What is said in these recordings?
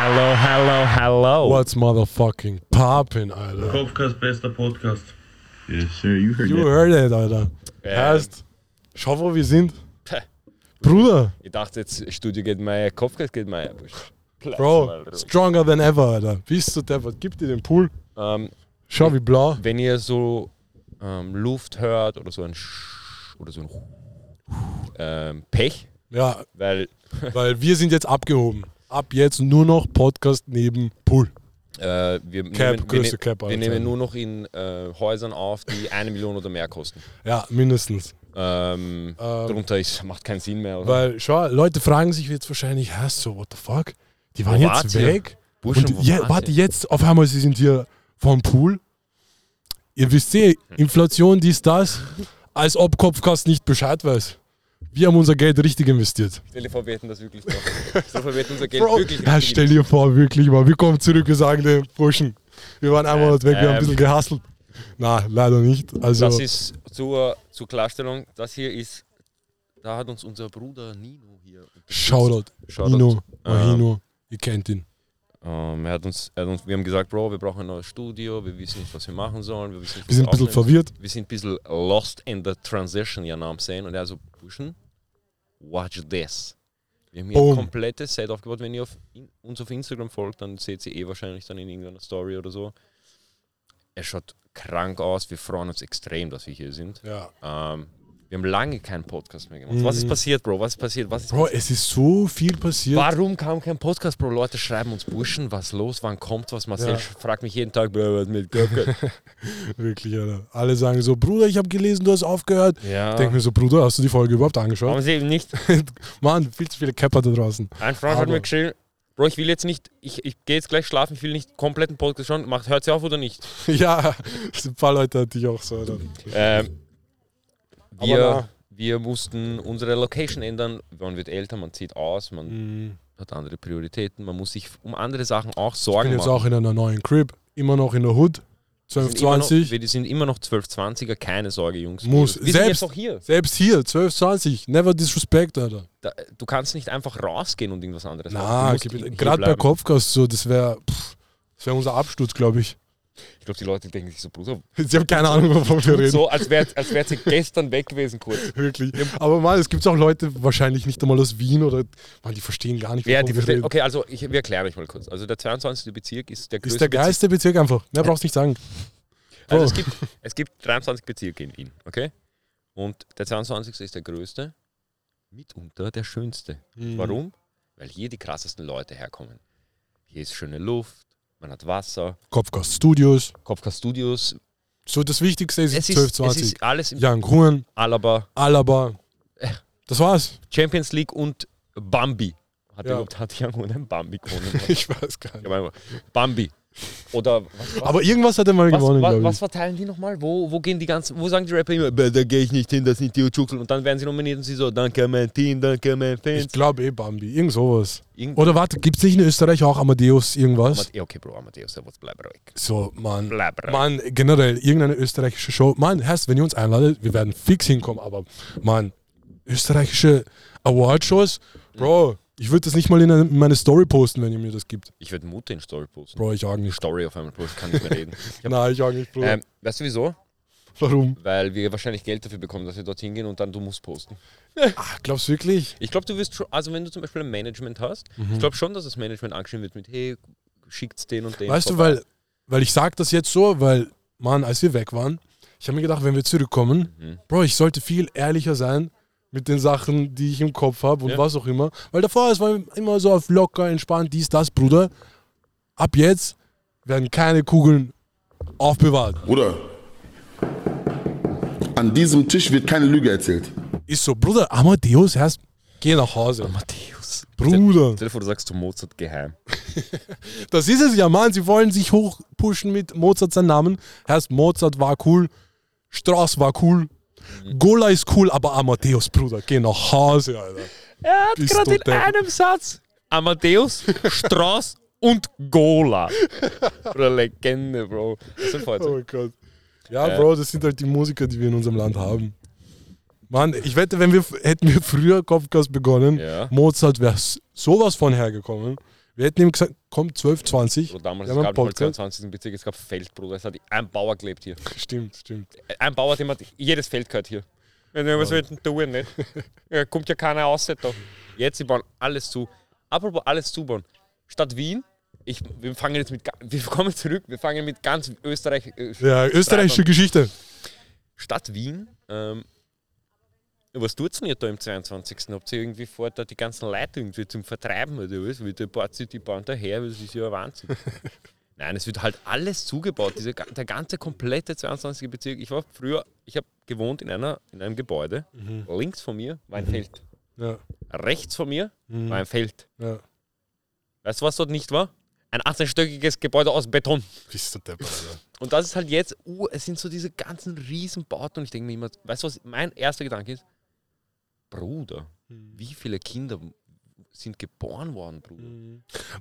Hello, hello, hello. What's motherfucking poppin', Alter? Kopfkast, bester Podcast. Yes, sir. You heard You that. heard it, Alter. Heißt, schau, wo wir sind. Bruder, Ich dachte jetzt, Studio geht Meier, Kopfgeld geht Meier. Bro, stronger than ever, Alter. Bist du deppert? Gib dir den Pool. Ähm, Schau, wie blau. wenn ihr so ähm, Luft hört oder so ein Sch oder so ein ähm, Pech, Ja, weil weil wir sind jetzt abgehoben. Ab jetzt nur noch Podcast neben Pool. äh, wir, Cap, nehmen, wir, ne- Cap, wir nehmen nur noch in äh, Häusern auf, die eine Million oder mehr kosten. Ja, mindestens. Ähm, Ähm, darunter ist, macht keinen Sinn mehr. Oder? Weil, schau, Leute fragen sich jetzt wahrscheinlich, hä, so, what the fuck? Die waren Wo jetzt weg. Burschen, Und je, wart warte, jetzt auf einmal, sie sind hier vom Pool. Ihr wisst eh, Inflation, dies, das, als ob Kopfkast nicht Bescheid weiß. Wir haben unser Geld richtig investiert. Stell dir vor, wir hätten das wirklich drauf. Stell dir vor, wir hätten unser Geld Bro, wirklich ja, richtig stell dir vor, wirklich mal, wir kommen zurück, wir sagen den Burschen, wir waren einmal weg, wir haben ein ähm, bisschen gehasselt. Na, leider nicht. Also, Das ist zur, zur Klarstellung, das hier ist, da hat uns unser Bruder Nino hier. Shoutout, Shoutout. Nino, Ähm, Mahino, ihr kennt ihn. Ähm, er hat uns, er hat uns, wir haben gesagt, Bro, wir brauchen ein neues Studio, wir wissen nicht, was wir machen sollen. Wir, wissen nicht, Wir sind ein bisschen verwirrt. wir sind ein bisschen lost in the transition, ja, Namen sehen. Und er so, Burschen, watch this. Wir haben hier Boom. ein komplettes Set aufgebaut. Wenn ihr auf in, uns auf Instagram folgt, dann seht ihr eh wahrscheinlich dann in irgendeiner Story oder so. Er schaut krank aus. Wir freuen uns extrem, dass wir hier sind. Ja. Ähm, wir haben lange keinen Podcast mehr gemacht. Was ist Mhm. passiert, Bro? Was ist passiert? Was ist Bro, es ist so viel passiert. Warum kam kein Podcast, Bro? Leute schreiben uns Burschen, was los, wann kommt was? Marcel Ja. fragt mich jeden Tag, Bro, was mit Köpke? Wirklich, Alter. Alle sagen so, Bruder, ich habe gelesen, du hast aufgehört. ja. Denk mir so, Bruder, hast du die Folge überhaupt angeschaut? Warum sie eben nicht? Mann, viel zu viele Capper da draußen. Ein Freund hat Aber- mir geschrieben, Bro, ich will jetzt nicht, ich, ich gehe jetzt gleich schlafen, ich will nicht kompletten Podcast schauen. Macht, hört sie auf oder nicht? ja, ein paar Leute hatte ich auch so, Alter. Ähm, wir, wir mussten unsere Location ändern. Man wird älter, man zieht aus, man Mhm. hat andere Prioritäten, man muss sich um andere Sachen auch Ich Sorgen bin jetzt machen. auch in einer neuen Crib, immer noch in der Hood. Wir sind immer noch- 1220. Wir sind immer noch 1220er, keine Sorge, Jungs. Muss. Wir sind Selbst- auch hier. Selbst hier, 1220. Never disrespect, Alter. Da, du kannst nicht einfach rausgehen und irgendwas anderes Na, machen. Gerade bei. Kopfkast so, das wäre wär unser Absturz, glaube ich. Ich glaube, die Leute denken sich so, Bruder, Sie haben keine Ahnung, wovon wir reden. so, als wäre als wär sie gestern weg gewesen kurz. Wirklich. Aber mal, es gibt auch Leute, wahrscheinlich nicht einmal aus Wien oder man, die verstehen gar nicht, Ja, wovon die wir verstehen. reden. Okay, also ich, wir erklären euch mal kurz. Also der 22. Bezirk ist der größte Ist der geilste Bezirk einfach. Mehr brauchst nicht sagen. Bezirk. Also Oh. es gibt, es gibt 23 Bezirke in Wien, okay? Und der 22. ist der größte, mitunter der schönste. Mhm. Warum? Weil hier die krassesten Leute herkommen. Hier ist schöne Luft, man hat Wasser, Kopfkast Studios. Kopfka Studios. So, das Wichtigste ist, Es ist, es 1220. ist alles im Jan Kuhn, Alaba, Alaba. Das war's. Champions League und Bambi. Hat, Ja. überhaupt, hat Jan Kuhn ein Bambi gewonnen? Ich weiß gar Ich nicht. Bambi. Oder was, was, Aber irgendwas hat er mal was, gewonnen, was, was ich. verteilen die nochmal? Wo, wo gehen die ganzen, wo sagen die Rapper immer, "Bäh, da gehe ich nicht hin, das sind die Uchukel. Und dann werden sie nominiert und sie so, danke mein Team, danke mein Ich Fans. glaube eh Bambi. Irgend sowas. Irgend- Oder warte, gibt es nicht in Österreich auch Amadeus irgendwas? Amade- okay, Bro, Amadeus, ja, was bleib ruhig. So, Mann. Bleib ruhig. Mann, generell, irgendeine österreichische Show. Mann, heißt, wenn ihr uns einladet, wir werden fix hinkommen, aber Mann, österreichische Award-Shows, Bro, ich würde das nicht mal in, eine, in meine Story posten, wenn ihr mir das gibt. Ich werde Mutter in Story posten. Bro, ich auch nicht. Story auf einmal, ich kann nicht mehr reden. Nein, ich auch nicht, Bro. ähm, weißt du wieso? Warum? Weil wir wahrscheinlich Geld dafür bekommen, dass wir dorthin gehen und dann du musst posten. Ach, glaubst du wirklich? Ich glaube, du wirst schon, also wenn du zum Beispiel ein Management hast, Mhm. ich glaube schon, dass das Management angeschrieben wird mit, hey, schickt's den und den. Weißt du, vorbei. weil, weil ich sag das jetzt so, weil, Mann, als wir weg waren, ich habe mir gedacht, wenn wir zurückkommen, Mhm. Bro, ich sollte viel ehrlicher sein mit den Sachen, die ich im Kopf habe und Ja. was auch immer. Weil davor, es war immer so auf locker, entspannt, dies, das, Bruder. Ab jetzt werden keine Kugeln aufbewahrt. Bruder, an diesem Tisch wird keine Lüge erzählt. Ist so, Bruder, Amadeus, erst geh nach Hause. Matthäus. Bruder, Stell dir vor, du sagst zu Mozart geheim. das ist es ja, Mann. Sie wollen sich hochpushen mit Mozart seinen Namen. Heißt, Mozart war cool, Strauss war cool, Gola ist cool, aber Amadeus, Bruder, geh nach Hause, Alter. Er hat gerade in depp. einem Satz Amadeus, Strauss und Gola. Oder Legende, Bro. Das ist voll Oh mein Gott. Ja, Äh. Bro, das sind halt die Musiker, die wir in unserem Land haben. Mann, ich wette, wenn wir hätten wir früher Kopfgas begonnen, Ja. Mozart wäre sowas von hergekommen. Wir hätten ihm gesagt, komm, 12, 20. Oder damals, es gab nicht mal Podcast. 22. Bezirk, es gab Feld, Bruder. Es hat ein Bauer gelebt hier. Stimmt, stimmt. Ein Bauer, dem hat jedes Feld gehört hier. Wenn du was willst, tun, nicht? Ja, kommt ja keiner aus da. Jetzt, sie bauen alles zu. Apropos alles zubauen. Stadt Wien, ich, wir fangen jetzt mit, wir kommen zurück, wir fangen mit ganz Österreich. äh, Ja, österreichische Geschichte. Stadt Wien, ähm, was tut denn ihr da im 22. Habt ihr irgendwie vor, da die ganzen Leute irgendwie zum Vertreiben oder was? Wie der Bart die bauen daher, das ist ja ein Wahnsinn. Nein, es wird halt alles zugebaut, diese, der ganze komplette 22. Bezirk. Ich war früher, ich habe gewohnt in, einer, in einem Gebäude. Links von mir war ein Feld. Ja, Rechts von mir Mhm. war ein Feld. ja. Weißt du, was dort nicht war? Ein 18-stöckiges Gebäude aus Beton. Bist du deppert, Alter. Und das ist halt jetzt, uh, es sind so diese ganzen Riesenbauten und ich denke mir immer, weißt du was, mein erster Gedanke ist, Bruder, wie viele Kinder sind geboren worden, Bruder?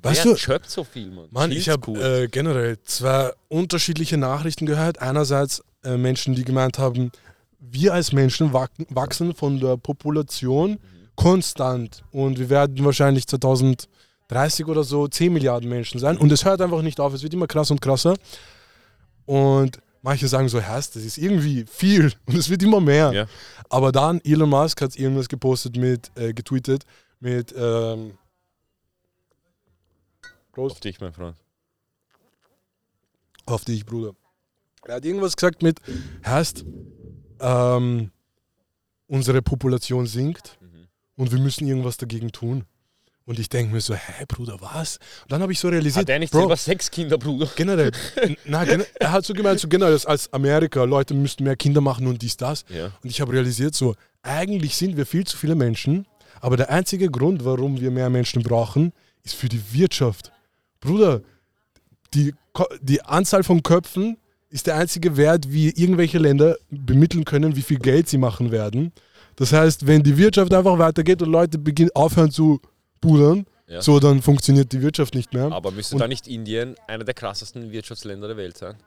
Weißt Wer du, so viel, Mann? Mann, ich habe cool. äh, generell zwei unterschiedliche Nachrichten gehört. Einerseits äh, Menschen, die gemeint haben, wir als Menschen wach wachsen von der Population konstant und wir werden wahrscheinlich 2030 oder so 10 Milliarden Menschen sein und es hört einfach nicht auf, es wird immer krasser und krasser. Und manche sagen so, Herr, das ist irgendwie viel und es wird immer mehr. Ja. Aber dann Elon Musk hat irgendwas gepostet mit, äh, getweetet mit ähm, Auf dich, mein Freund. Auf dich, Bruder. Er hat irgendwas gesagt mit, heißt, ähm, unsere Population sinkt Mhm. und wir müssen irgendwas dagegen tun. Und ich denke mir so, hä, Bruder, was? Und dann habe ich so realisiert, Hat er nicht Bro, selber sechs Kinder, Bruder? generell, na, er hat so gemeint, so generell, als Amerika, Leute müssten mehr Kinder machen und dies, das. Ja. Und ich habe realisiert, so, eigentlich sind wir viel zu viele Menschen, aber der einzige Grund, warum wir mehr Menschen brauchen, ist für die Wirtschaft. Bruder, die, die Anzahl von Köpfen ist der einzige Wert, wie irgendwelche Länder bemitteln können, wie viel Geld sie machen werden. Das heißt, wenn die Wirtschaft einfach weitergeht und Leute beginnen aufhören zu pudern, Ja. so dann funktioniert die Wirtschaft nicht mehr. Aber müsste Und- da nicht Indien einer der krassesten Wirtschaftsländer der Welt sein?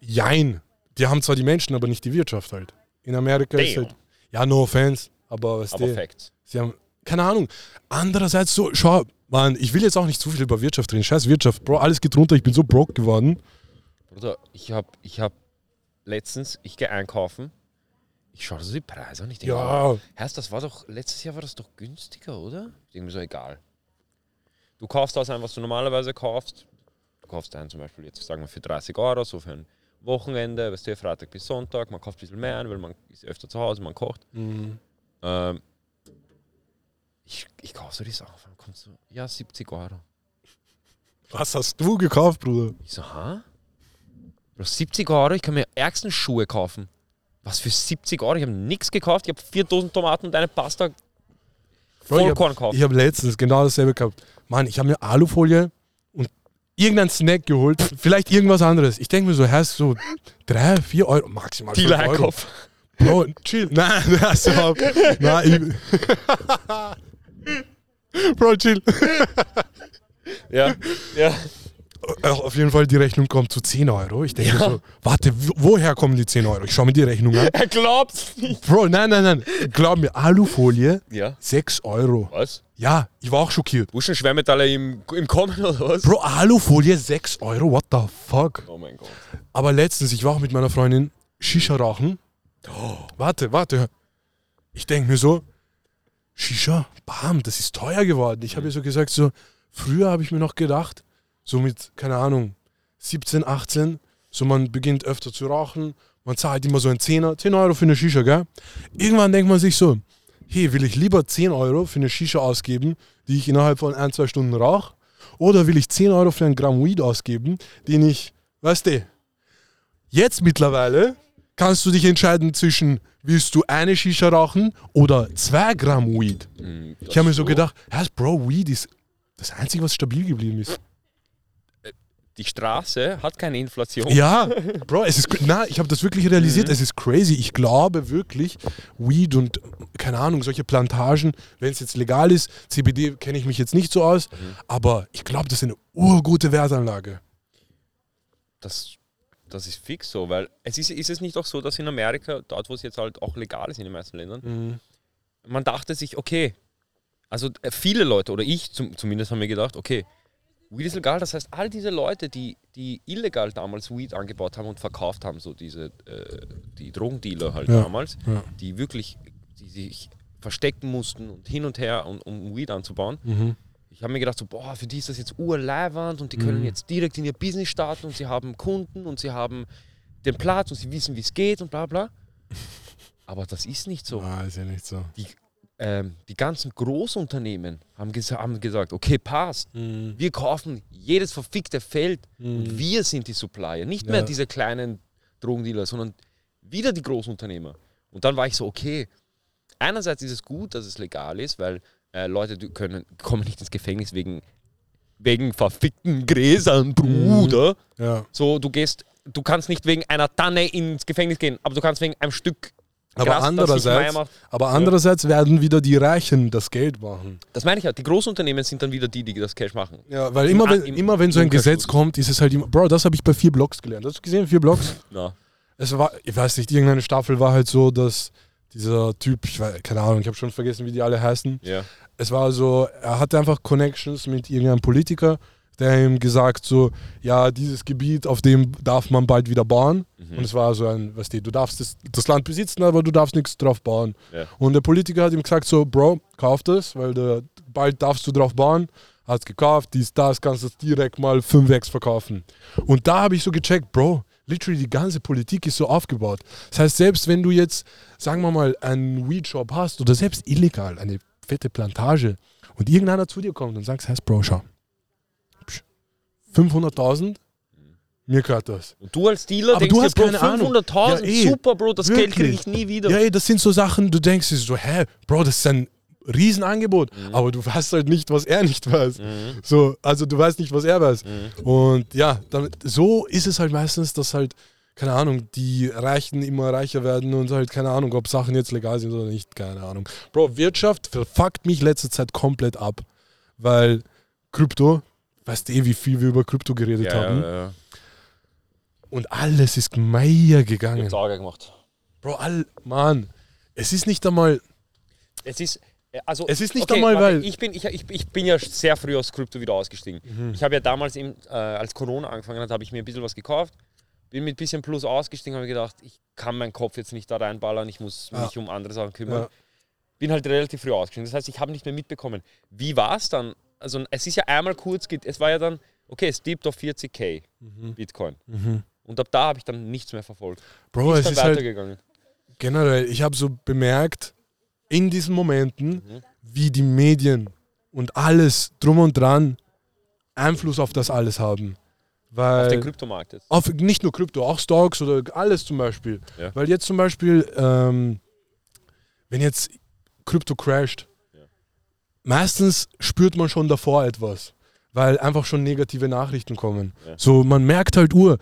Jein. Die haben zwar die Menschen, aber nicht die Wirtschaft halt. In Amerika ist Damn. halt. Ja, no offense, aber was Aber die, Facts. Sie haben, keine Ahnung. Andererseits so, schau, Mann, ich will jetzt auch nicht zu viel über Wirtschaft reden. Scheiß Wirtschaft, Bro, alles geht runter, ich bin so broke geworden. Bruder, ich habe ich hab letztens, ich gehe einkaufen, ich schaue so die Preise an, ich denke, Ja, Heißt, das war doch, letztes Jahr war das doch günstiger, oder? Ist irgendwie so egal. Du kaufst das ein, was du normalerweise kaufst. Du kaufst einen zum Beispiel jetzt, sagen wir, für 30 Euro, so für ein Wochenende, weißt du, Freitag bis Sonntag. Man kauft ein bisschen mehr ein, weil man ist öfter zu Hause, man kocht. Mhm. Ähm, ich, ich kaufe so die Sachen, dann kommt so, ja, 70 Euro. was hast du gekauft, Bruder? Ich so, ha? Bro, 70 Euro, ich kann mir ärgsten Schuhe kaufen. Was für 70 Euro? Ich habe nichts gekauft, ich habe 4000 Tomaten und eine Pasta hab- Vollkorn gekauft. Ich habe letztens genau dasselbe gehabt. Mann, ich habe mir Alufolie und irgendein Snack geholt, vielleicht irgendwas anderes. Ich denke mir so, Herr, so drei, vier Euro, maximal Euro. Einkauf. Bro, chill. Nein, nein, so, nein, ich, Bro, chill. Ja, ja. Äh, Auf jeden Fall, die Rechnung kommt zu 10 Euro. Ich denke Ja. mir so, warte, wo- woher kommen die 10 Euro? Ich schaue mir die Rechnung an. Er glaubt's nicht. Bro, nein, nein, nein. Glaub mir, Alufolie, Ja. 6 Euro. Was? Ja, ich war auch schockiert. Wo schon Schwermetalle im, im Kommen oder was? Bro, Alufolie, 6 Euro, what the fuck? Oh mein Gott. Aber letztens, ich war auch mit meiner Freundin Shisha rauchen. Warte, warte. Ich denke mir so, Shisha, bam, das ist teuer geworden. Ich habe ihr so gesagt, so, früher habe ich mir noch gedacht, so mit, keine Ahnung, 17, 18, so man beginnt öfter zu rauchen, man zahlt immer so einen Zehner, 10 Euro für eine Shisha, gell? Irgendwann denkt man sich so, hey, will ich lieber 10 Euro für eine Shisha ausgeben, die ich innerhalb von ein, zwei Stunden rauche, oder will ich 10 Euro für einen Gramm Weed ausgeben, den ich, weißt du, jetzt mittlerweile kannst du dich entscheiden zwischen, willst du eine Shisha rauchen oder zwei Gramm Weed. Hm, Ich habe mir so gedacht, Bro, Weed ist das Einzige, was stabil geblieben ist. Die Straße hat keine Inflation. Ja, Bro, es ist, na, ich habe das wirklich realisiert, es ist crazy. Ich glaube wirklich, Weed und, keine Ahnung, solche Plantagen, wenn es jetzt legal ist, CBD kenne ich mich jetzt nicht so aus, aber ich glaube, das ist eine urgute Wertanlage. Das, das ist fix so, weil es ist, ist es nicht auch so, dass in Amerika, dort wo es jetzt halt auch legal ist in den meisten Ländern, man dachte sich, okay, also äh, viele Leute, oder ich zum, zumindest, haben mir gedacht, okay, Weed ist legal, das heißt, all diese Leute, die, die illegal damals Weed angebaut haben und verkauft haben, so diese, äh, die Drogendealer halt Ja, damals, ja. die wirklich, die sich verstecken mussten und hin und her, um, um Weed anzubauen. Mhm. Ich habe mir gedacht, so, boah, für die ist das jetzt urleiwand und die können Mhm. jetzt direkt in ihr Business starten und sie haben Kunden und sie haben den Platz und sie wissen, wie es geht und bla bla. Aber das ist nicht so. Ah, ist ja nicht so. Die, ähm, die ganzen Großunternehmen haben, ges haben gesagt, okay, passt. Mhm. Wir kaufen jedes verfickte Feld und Mhm. wir sind die Supplier. Nicht Ja. mehr diese kleinen Drogendealer, sondern wieder die Großunternehmer. Und dann war ich so, okay, einerseits ist es gut, dass es legal ist, weil äh, Leute können, kommen nicht ins Gefängnis wegen, wegen verfickten Gräsern, Bruder. Ja. So, du gehst, du kannst nicht wegen einer Tanne ins Gefängnis gehen, aber du kannst wegen einem Stück Aber sich andererseits, aber andererseits werden wieder die Reichen das Geld machen. Das meine ich ja. Die Großunternehmen sind dann wieder die, die das Cash machen. Ja, weil Im immer wenn, im immer wenn so ein. Gesetz kommt, ist es halt immer. Bro, das habe ich bei vier Blocks gelernt. Hast du gesehen, vier Blocks? Ja. Es war, ich weiß nicht, irgendeine Staffel war halt so, dass dieser Typ, ich weiß, keine Ahnung, ich habe schon vergessen, wie die alle heißen. ja. Es war so, er hatte einfach Connections mit irgendeinem Politiker, der ihm gesagt so, ja, dieses Gebiet, auf dem darf man bald wieder bauen. Mhm. Und es war so ein, weißt du, du darfst das, das Land besitzen, aber du darfst nichts drauf bauen. Ja. Und der Politiker hat ihm gesagt so, Bro, kauf das, weil der, bald darfst du drauf bauen. Hat es gekauft, dies, das, kannst du es direkt mal 5x verkaufen. Und da habe ich so gecheckt, Bro, literally die ganze Politik ist so aufgebaut. Das heißt, selbst wenn du jetzt, sagen wir mal, einen Weed-Shop hast oder selbst illegal, eine fette Plantage und irgendeiner zu dir kommt und sagt, heißt, Bro, schau, 500.000, mir gehört das. Und du als Dealer Aber denkst du dir, hast Bro, keine Ahnung. 500.000, Ja, eh. super, Bro, das Geld kriege Wirklich. ich nie wieder. Ja, ey, das sind so Sachen, du denkst dir so, hä, Bro, das ist ein Riesenangebot, aber du weißt halt nicht, was er nicht weiß. Mhm. So, also du weißt nicht, was er weiß. Mhm. Und ja, damit, so ist es halt meistens, dass halt, keine Ahnung, die Reichen immer reicher werden und halt, keine Ahnung, ob Sachen jetzt legal sind oder nicht, keine Ahnung. Bro, Wirtschaft verfuckt mich letzte Zeit komplett ab, weil Krypto, weißt du eh, wie viel wir über Krypto geredet Ja, haben, ja, ja. und alles ist meier Ich gegangen. hab's Auge gemacht. Bro, all, Mann, es ist nicht einmal, Es ist, äh, also, Es ist nicht okay, einmal, warte, weil- Ich bin, ich, ich, ich bin ja sehr früh aus Krypto wieder ausgestiegen. Mhm. Ich habe ja damals, eben, äh, als Corona angefangen hat, habe ich mir ein bisschen was gekauft. Bin mit ein bisschen Plus ausgestiegen, habe gedacht, ich kann meinen Kopf jetzt nicht da reinballern, ich muss Ja. mich um andere Sachen kümmern. Ja. Bin halt relativ früh ausgestiegen. Das heißt, ich habe nicht mehr mitbekommen. Wie war es dann? Also, es ist ja einmal kurz, es war ja dann, okay, es dippt auf 40k Bitcoin. Und ab da habe ich dann nichts mehr verfolgt. Bro, Wie es ist ist halt weitergegangen? generell, ich habe so bemerkt, in diesen Momenten, Mhm. wie die Medien und alles drum und dran Einfluss auf das alles haben. Weil auf den Kryptomarkt jetzt. auf nicht nur Krypto, auch Stocks oder alles zum Beispiel. Ja. Weil jetzt zum Beispiel, ähm, wenn jetzt Krypto crasht. Meistens spürt man schon davor etwas, weil einfach schon negative Nachrichten kommen. Ja. So, man merkt halt, Uhr,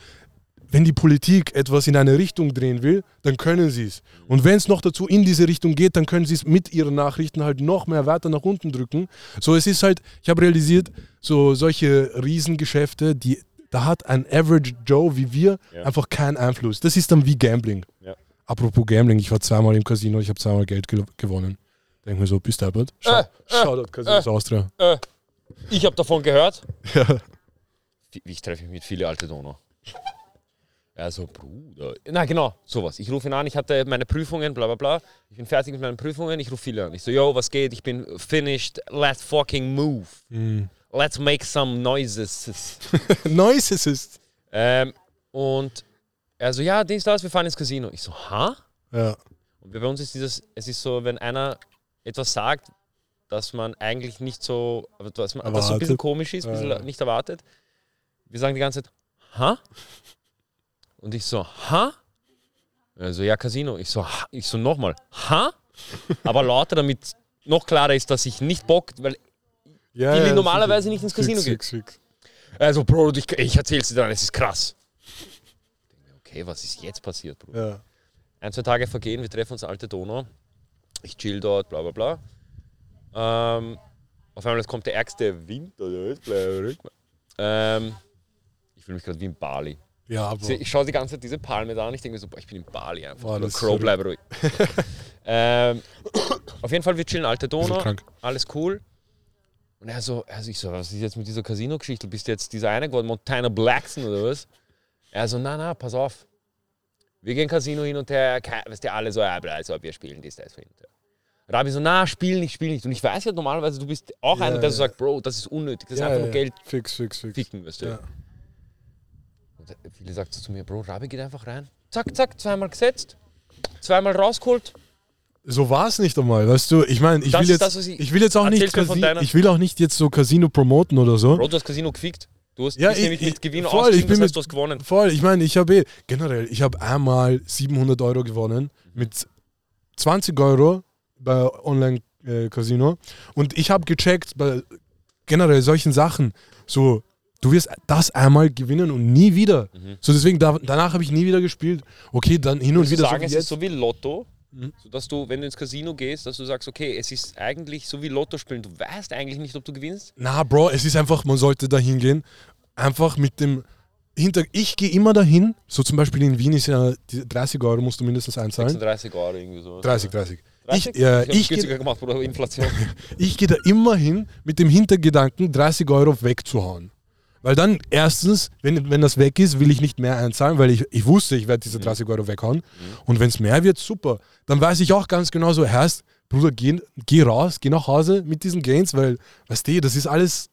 wenn die Politik etwas in eine Richtung drehen will, dann können sie es. Und wenn es noch dazu in diese Richtung geht, dann können sie es mit ihren Nachrichten halt noch mehr weiter nach unten drücken. So, es ist halt, ich habe realisiert, so solche Riesengeschäfte, die, da hat ein Average Joe wie wir Ja. einfach keinen Einfluss. Das ist dann wie Gambling. Ja. Apropos Gambling, ich war zweimal im Casino, ich habe zweimal Geld ge gewonnen. Denk mir so, bist du Albert? Schau, Äh, äh, Shoutout Casinos Austria. Äh, ich habe davon gehört. Ja. Wie- Ich treffe mich mit vielen alte Donau. Also, Bruder. Na, genau, sowas. Ich rufe ihn an, ich hatte meine Prüfungen, bla bla bla. Ich bin fertig mit meinen Prüfungen, ich rufe viele an. Ich so, yo, was geht? Ich bin finished. Let's fucking move. Mhm. Let's make some noises. Noises ist. ähm, und er so, ja, Dienst aus, wir fahren ins Casino. Ich so, ha? Ja. Und bei uns ist dieses, es ist so, wenn einer etwas sagt, dass man eigentlich nicht so, was, man, was so ein bisschen komisch ist, ein bisschen Ja. nicht erwartet. Wir sagen die ganze Zeit, ha? Und ich so, ha? Also ja, Casino. Ich so, ha? ich so nochmal, ha? Aber lauter, damit noch klarer ist, dass ich nicht Bock, weil Ja, Die ja, normalerweise nicht ins Casino Fix, geht. fix, fix. also Bro, ich, ich erzähl's dir dann, es ist krass. Okay, was ist jetzt passiert, Bro? Ja. Ein, zwei Tage vergehen, wir treffen uns alte Donau. Ich chill dort, bla bla bla. Ähm, auf einmal jetzt kommt der ärgste bla. Ähm, ich fühle mich gerade wie in Bali. Ja, Ich, aber. ich schaue die ganze Zeit diese Palme da an, ich denke mir so, boah, ich bin in Bali einfach. Boah, Nur Crow, bleib ruhig. Ähm, auf jeden Fall, wir chillen alte Donau, alles cool. Und er so, also ich so, was ist jetzt mit dieser Casino-Geschichte? Bist du jetzt dieser eine geworden, Montana Blackson oder was? Er so, na, na, pass auf. Wir gehen Casino hin und her, weißt du, alle so, ja, also wir spielen das, das, hin. Rabi so, na, spiel nicht, spiel nicht. Und ich weiß ja normalerweise, du bist auch Ja, einer, der so sagt, Bro, das ist unnötig, das ist Ja, einfach ja, nur Geld Fix, fix, fix. ficken, weißt du. Ja. Und viele sagt so zu mir, Bro, Rabi geht einfach rein. Zack, zack, zweimal gesetzt, zweimal rausgeholt. So war es nicht einmal, weißt du? Ich meine, ich Das will ist jetzt, das, ich- ich will jetzt auch nicht, Casi ich will auch nicht jetzt so Casino promoten oder so. Bro, du hast Casino gefickt. Du hast Ja, ich- nämlich mit Gewinn voll, ich bin das heißt, mit- du hast gewonnen. Voll, ich meine, ich habe eh, generell, ich habe einmal 700 Euro gewonnen mit 20 Euro bei Online-Casino und ich habe gecheckt bei generell solchen Sachen, so, du wirst das einmal gewinnen und nie wieder. So deswegen, da, danach habe ich nie wieder gespielt. Okay, dann hin und du wieder sagen, so es ist jetzt. so wie Lotto, Mhm. sodass du, wenn du ins Casino gehst, dass du sagst, okay, es ist eigentlich so wie Lotto spielen. Du weißt eigentlich nicht, ob du gewinnst. Na, Bro, es ist einfach, man sollte da hingehen. Einfach mit dem Hinter. Ich gehe immer dahin. So zum Beispiel in Wien ist ja die 30 Euro musst du mindestens einzahlen. 36 Euro irgendwie so. 30, 30. 30? Ich, äh, ich ich gehe da immer hin mit dem Hintergedanken, 30 Euro wegzuhauen. Weil dann erstens, wenn, wenn das weg ist, will ich nicht mehr einzahlen, weil ich, ich wusste, ich werde diese 30 Euro weghauen. Und wenn es mehr wird, super. Dann weiß ich auch ganz genau so, Herrst, Bruder, geh, geh raus, geh nach Hause mit diesen Gains, weil, weißt du, das ist alles,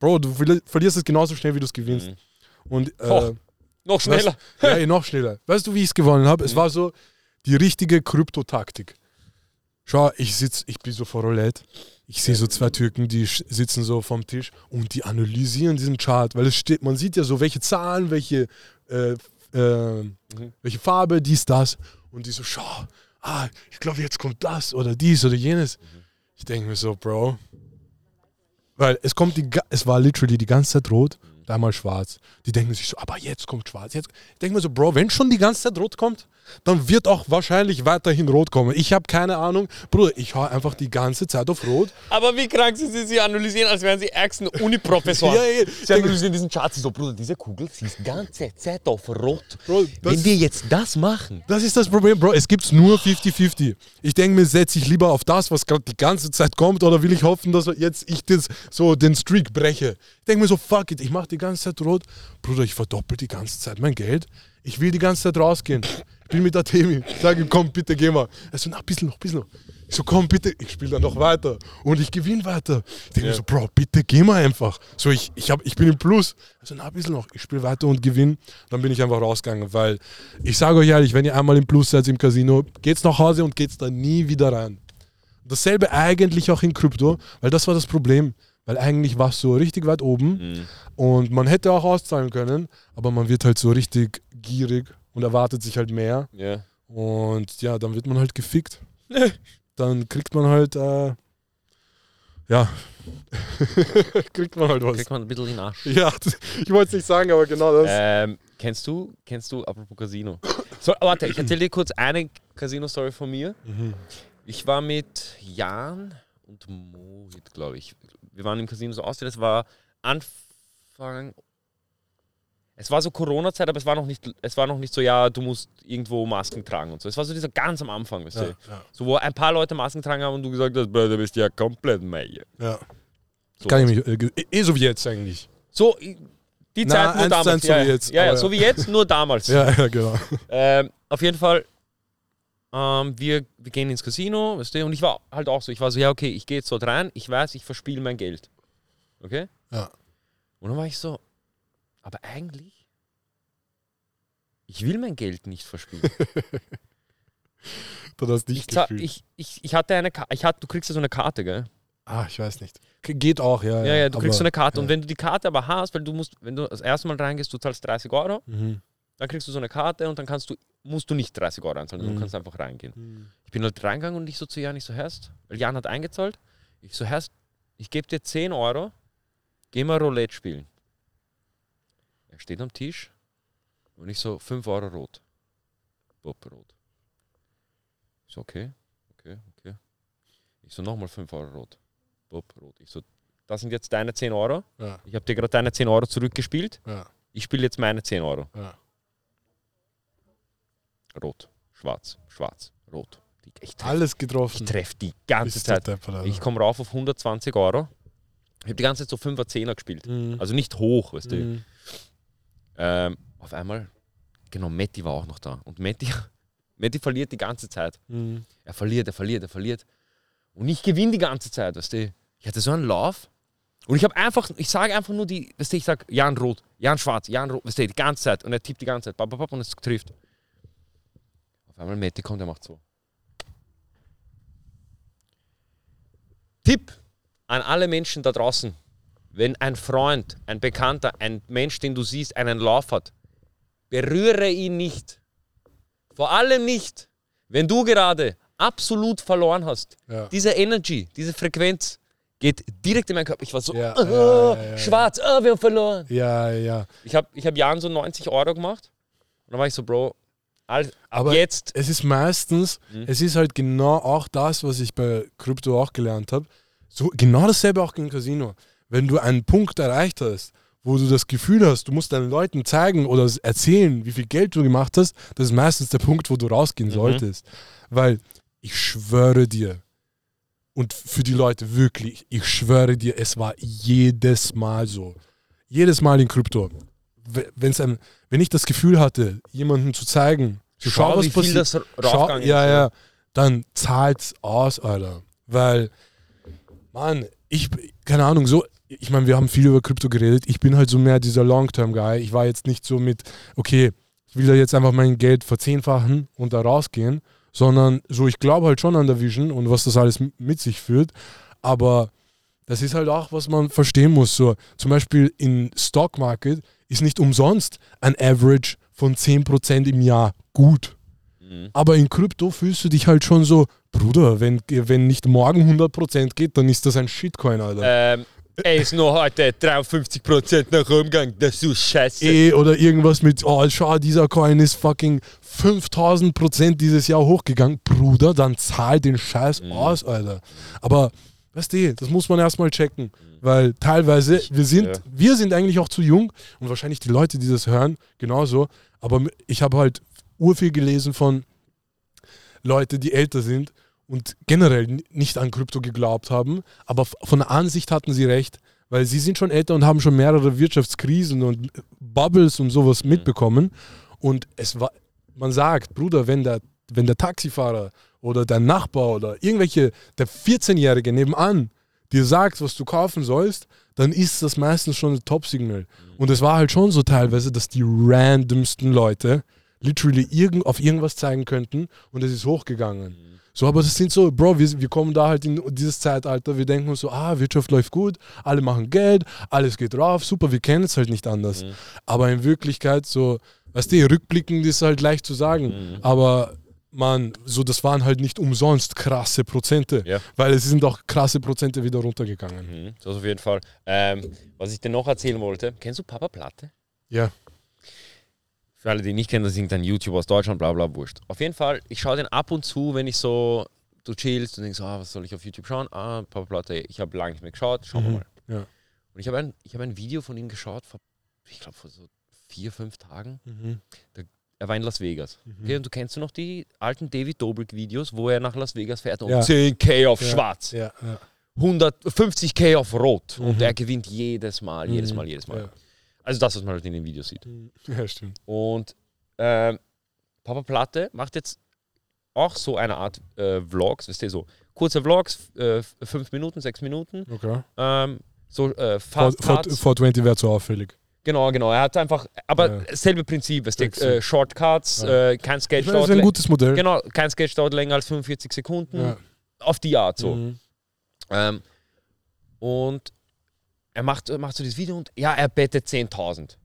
Bro, du verli- verlierst es genauso schnell, wie du es gewinnst. Mhm. Und äh, Boah, Noch schneller. Weißt, ja, noch schneller. Weißt du, wie ich es gewonnen habe? Es war so die richtige Kryptotaktik. Schau, ich sitz, ich bin so vor Roulette. Ich sehe so zwei Türken, die sitzen so vom Tisch und die analysieren diesen Chart, weil es steht, man sieht ja so, welche Zahlen, welche, äh, äh, welche Farbe, dies, das. Und die so, schau, ah, ich glaube, jetzt kommt das oder dies oder jenes. Ich denke mir so, Bro. Weil es kommt die, es war literally die ganze Zeit rot, einmal schwarz. Die denken sich so, aber jetzt kommt schwarz. Jetzt. Ich denke mir so, Bro, wenn schon die ganze Zeit rot kommt, dann wird auch wahrscheinlich weiterhin rot kommen. Ich habe keine Ahnung. Bruder, ich hau einfach die ganze Zeit auf rot. Aber wie krank sind sie, sie analysieren, als wären sie ärgsten Uni-Professoren. Ja, ja. Sie analysieren diesen Chart, sie so, Bruder, diese Kugel, sie ist die ganze Zeit auf Rot. Bro, Wenn wir jetzt das machen, Das ist das Problem, Bro. Es gibt nur 50-50. Ich denke mir, setze ich lieber auf das, was gerade die ganze Zeit kommt, oder will ich hoffen, dass jetzt ich das, so den Streak breche? Ich denke mir so, fuck it, ich mache die ganze Zeit rot. Bruder, ich verdoppel die ganze Zeit mein Geld. Ich will die ganze Zeit rausgehen. Ich bin mit der Temi. Sage ihm, komm, bitte geh mal. Er so, na, ein bisschen noch, ein bisschen noch. Ich so, komm, bitte. Ich spiele dann noch weiter. Und ich gewinne weiter. Ich denke mir so, Bro, bitte geh mal einfach. So, ich, ich, hab, ich bin im Plus. Also, na, ein bisschen noch. Ich spiele weiter und gewinne. Dann bin ich einfach rausgegangen, weil ich sage euch ehrlich, wenn ihr einmal im Plus seid im Casino, geht's nach Hause und geht's da nie wieder rein. Dasselbe eigentlich auch in Krypto, weil das war das Problem. Weil eigentlich war es so richtig weit oben und man hätte auch auszahlen können, aber man wird halt so richtig gierig und erwartet sich halt mehr. ja. Und ja, dann wird man halt gefickt. dann kriegt man halt, äh, ja, kriegt man halt was. kriegt man ein bisschen in den Arsch. Ja, ich wollte es nicht sagen, aber genau das. Ähm, kennst du, kennst du, apropos Casino. So, warte, ich erzähle dir kurz eine Casino-Story von mir. Mhm. Ich war mit Jan und Mohit, glaube ich. Wir waren im Casino so ausgestellt. Es war Anfang. Es war so Corona-Zeit, aber es war, noch nicht, es war noch nicht so, ja, du musst irgendwo Masken tragen und so. Es war so dieser ganz am Anfang, weißt du. ja, So, wo ein paar Leute Masken tragen haben und du gesagt hast, Bro, du bist ja komplett meier. ja. So, Kann ich mich, äh, ge- eh so wie jetzt eigentlich. so die Na, Zeit nur damals. eins so ja, wie jetzt, ja, ja, so wie jetzt, nur damals. Ja, ja, genau. Ähm, auf jeden Fall, ähm, wir, wir gehen ins Casino, weißt du, und ich war halt auch so, ich war so, ja, okay, ich gehe jetzt dort rein, ich weiß, ich verspiele mein Geld. Okay? Ja. Und dann war ich so, aber eigentlich, ich will mein Geld nicht verspielen. Du hast ich, nicht gefühlt. ich, ich, ich hatte eine Karte, ich hatte, du kriegst ja so eine Karte, gell? ah, ich weiß nicht. Ge- Geht auch, ja. Ja, ja, du kriegst so aber- eine Karte. Und ja. wenn du die Karte aber hast, weil du musst, wenn du das erste Mal reingehst, du zahlst 30 Euro, Mhm. dann kriegst du so eine Karte und dann kannst du, musst du nicht 30 Euro einzahlen, Mhm. du kannst einfach reingehen. Mhm. Ich bin halt reingegangen und ich so zu Jan, ich so, Herst, weil Jan hat eingezahlt. Ich so, Herst, ich gebe dir 10 Euro, geh mal Roulette spielen. Er steht am Tisch und ich so, 5 Euro rot. Bob rot. Ich so, okay, okay, okay. Ich so, nochmal 5 Euro rot. Bob rot. Ich so, das sind jetzt deine 10 Euro. Ja, Ich habe dir gerade deine 10 Euro zurückgespielt. ja, Ich spiele jetzt meine 10 Euro. ja. Rot, schwarz, schwarz, rot. ich treffe Alles ich getroffen. treff die ganze Bist Zeit. deppert, Alter. Ich komme rauf auf 120 Euro. Ich habe die ganze Zeit so 5er, 10er gespielt. Mhm. Also nicht hoch, weißt du. Mhm. Ähm, auf einmal, genau, Matti war auch noch da. Und Matti, Matti verliert die ganze Zeit. Mhm. Er verliert, er verliert, er verliert. Und ich gewinne die ganze Zeit, weißt du. Ich hatte so einen Lauf. Und ich habe einfach, ich sage einfach nur die, weißt du, ich sage Jan Rot, Jan Schwarz, Jan Rot, weißt du, die ganze Zeit. Und er tippt die ganze Zeit, bap, und es trifft. Auf einmal Matti kommt, er macht so. Tipp an alle Menschen da draußen. Wenn ein Freund, ein Bekannter, ein Mensch, den du siehst, einen Lauf hat, berühre ihn nicht. Vor allem nicht, wenn du gerade absolut verloren hast. Ja. Diese Energy, diese Frequenz geht direkt in meinen Körper. Ich war so, Ja, oh, ja, schwarz, oh, wir haben verloren. Ja, ja. Ich habe ich hab Jahren so 90 Euro gemacht und dann war ich so, Bro, all, ab Aber jetzt, es ist meistens, Mhm. es ist halt genau auch das, was ich bei Krypto auch gelernt habe. So, genau dasselbe auch im Casino. Wenn du einen Punkt erreicht hast, wo du das Gefühl hast, du musst deinen Leuten zeigen oder erzählen, wie viel Geld du gemacht hast, das ist meistens der Punkt, wo du rausgehen Mhm. solltest. Weil ich schwöre dir, und für die Leute wirklich, ich schwöre dir, es war jedes Mal so. Jedes Mal in Krypto. Wenn's ein, wenn ich das Gefühl hatte, jemandem zu zeigen, schau, wie viel passiert- das Schau, ja, ist. ja, dann zahlt's aus, Alter. Weil, Mann, ich, keine Ahnung, so, ich meine, wir haben viel über Krypto geredet. Ich bin halt so mehr dieser Long-Term-Guy. Ich war jetzt nicht so mit, okay, ich will da jetzt einfach mein Geld verzehnfachen und da rausgehen, sondern so, ich glaube halt schon an der Vision und was das alles mit sich führt. Aber das ist halt auch, was man verstehen muss. So, zum Beispiel in Stock Market ist nicht umsonst ein Average von 10% im Jahr gut. Mhm. Aber in Krypto fühlst du dich halt schon so, Bruder, wenn, wenn nicht morgen 100% geht, dann ist das ein Shitcoin, Alter. Ähm, er ist nur heute 53% nach oben gegangen. Das ist so scheiße. Eh, oder irgendwas mit, oh, schau, dieser Coin ist fucking 5000% dieses Jahr hochgegangen. Bruder, dann zahl den Scheiß Mhm. aus, Alter. Aber, weißt du, das muss man erstmal checken. Weil teilweise, wir sind, ja. wir sind eigentlich auch zu jung und wahrscheinlich die Leute, die das hören, genauso. Aber ich habe halt urviel gelesen von Leute, die älter sind und generell nicht an Krypto geglaubt haben, aber von der Ansicht hatten sie recht, weil sie sind schon älter und haben schon mehrere Wirtschaftskrisen und Bubbles und sowas mitbekommen. Und es war, man sagt, Bruder, wenn der, wenn der Taxifahrer oder der Nachbar oder irgendwelche, der 14-Jährige nebenan dir sagt, was du kaufen sollst, dann ist das meistens schon ein Top-Signal. Und es war halt schon so teilweise, dass die randomsten Leute literally irgend, auf irgendwas zeigen könnten und es ist hochgegangen. So, aber das sind so, Bro, wir, wir kommen da halt in dieses Zeitalter, wir denken uns so, ah, Wirtschaft läuft gut, alle machen Geld, alles geht rauf, super, wir kennen es halt nicht anders. Aber in Wirklichkeit so, weißt du, rückblickend ist halt leicht zu sagen, aber man, so, das waren halt nicht umsonst krasse Prozente, Ja. weil es sind auch krasse Prozente wieder runtergegangen. Mhm, das auf jeden Fall. Ähm, was ich dir noch erzählen wollte, kennst du Papa Platte? Ja. Für alle, die nicht kennen, das ist irgendein YouTuber aus Deutschland, bla bla, wurscht. Auf jeden Fall, ich schaue den ab und zu, wenn ich so, du chillst und denkst, ah, was soll ich auf YouTube schauen? Ah, Papa Platte, ich habe lange nicht mehr geschaut, schauen wir Mhm, mal. ja. Und ich habe ein, ich hab ein Video von ihm geschaut, vor, ich glaube, vor so vier, fünf Tagen. Mhm. Er war in Las Vegas. Okay, und du kennst du noch die alten David Dobrik-Videos, wo er nach Las Vegas fährt und Ja. 10k auf Ja, schwarz, Ja, ja. 150k auf rot. Und Mhm. er gewinnt jedes Mal, jedes Mal, jedes Mal. Also das, was man halt in den Videos sieht. ja, stimmt. Und ähm, Papa Platte macht jetzt auch so eine Art äh, Vlogs, wisst ihr, so kurze Vlogs, äh, fünf Minuten, sechs Minuten, Okay. ähm, so äh, Fast Cuts. 420 wäre zu auffällig. Genau, genau. Er hat einfach, aber Ja. selbe Prinzip, du, Sexy. äh, Shortcuts, Ja. äh, kein Sketch meine, das ist ein gutes Modell. Genau, kein Sketch dauert länger als 45 Sekunden. Ja. Auf die Art so. Mhm. Ähm, und er macht, macht so dieses Video und ja, er bettet 10.000.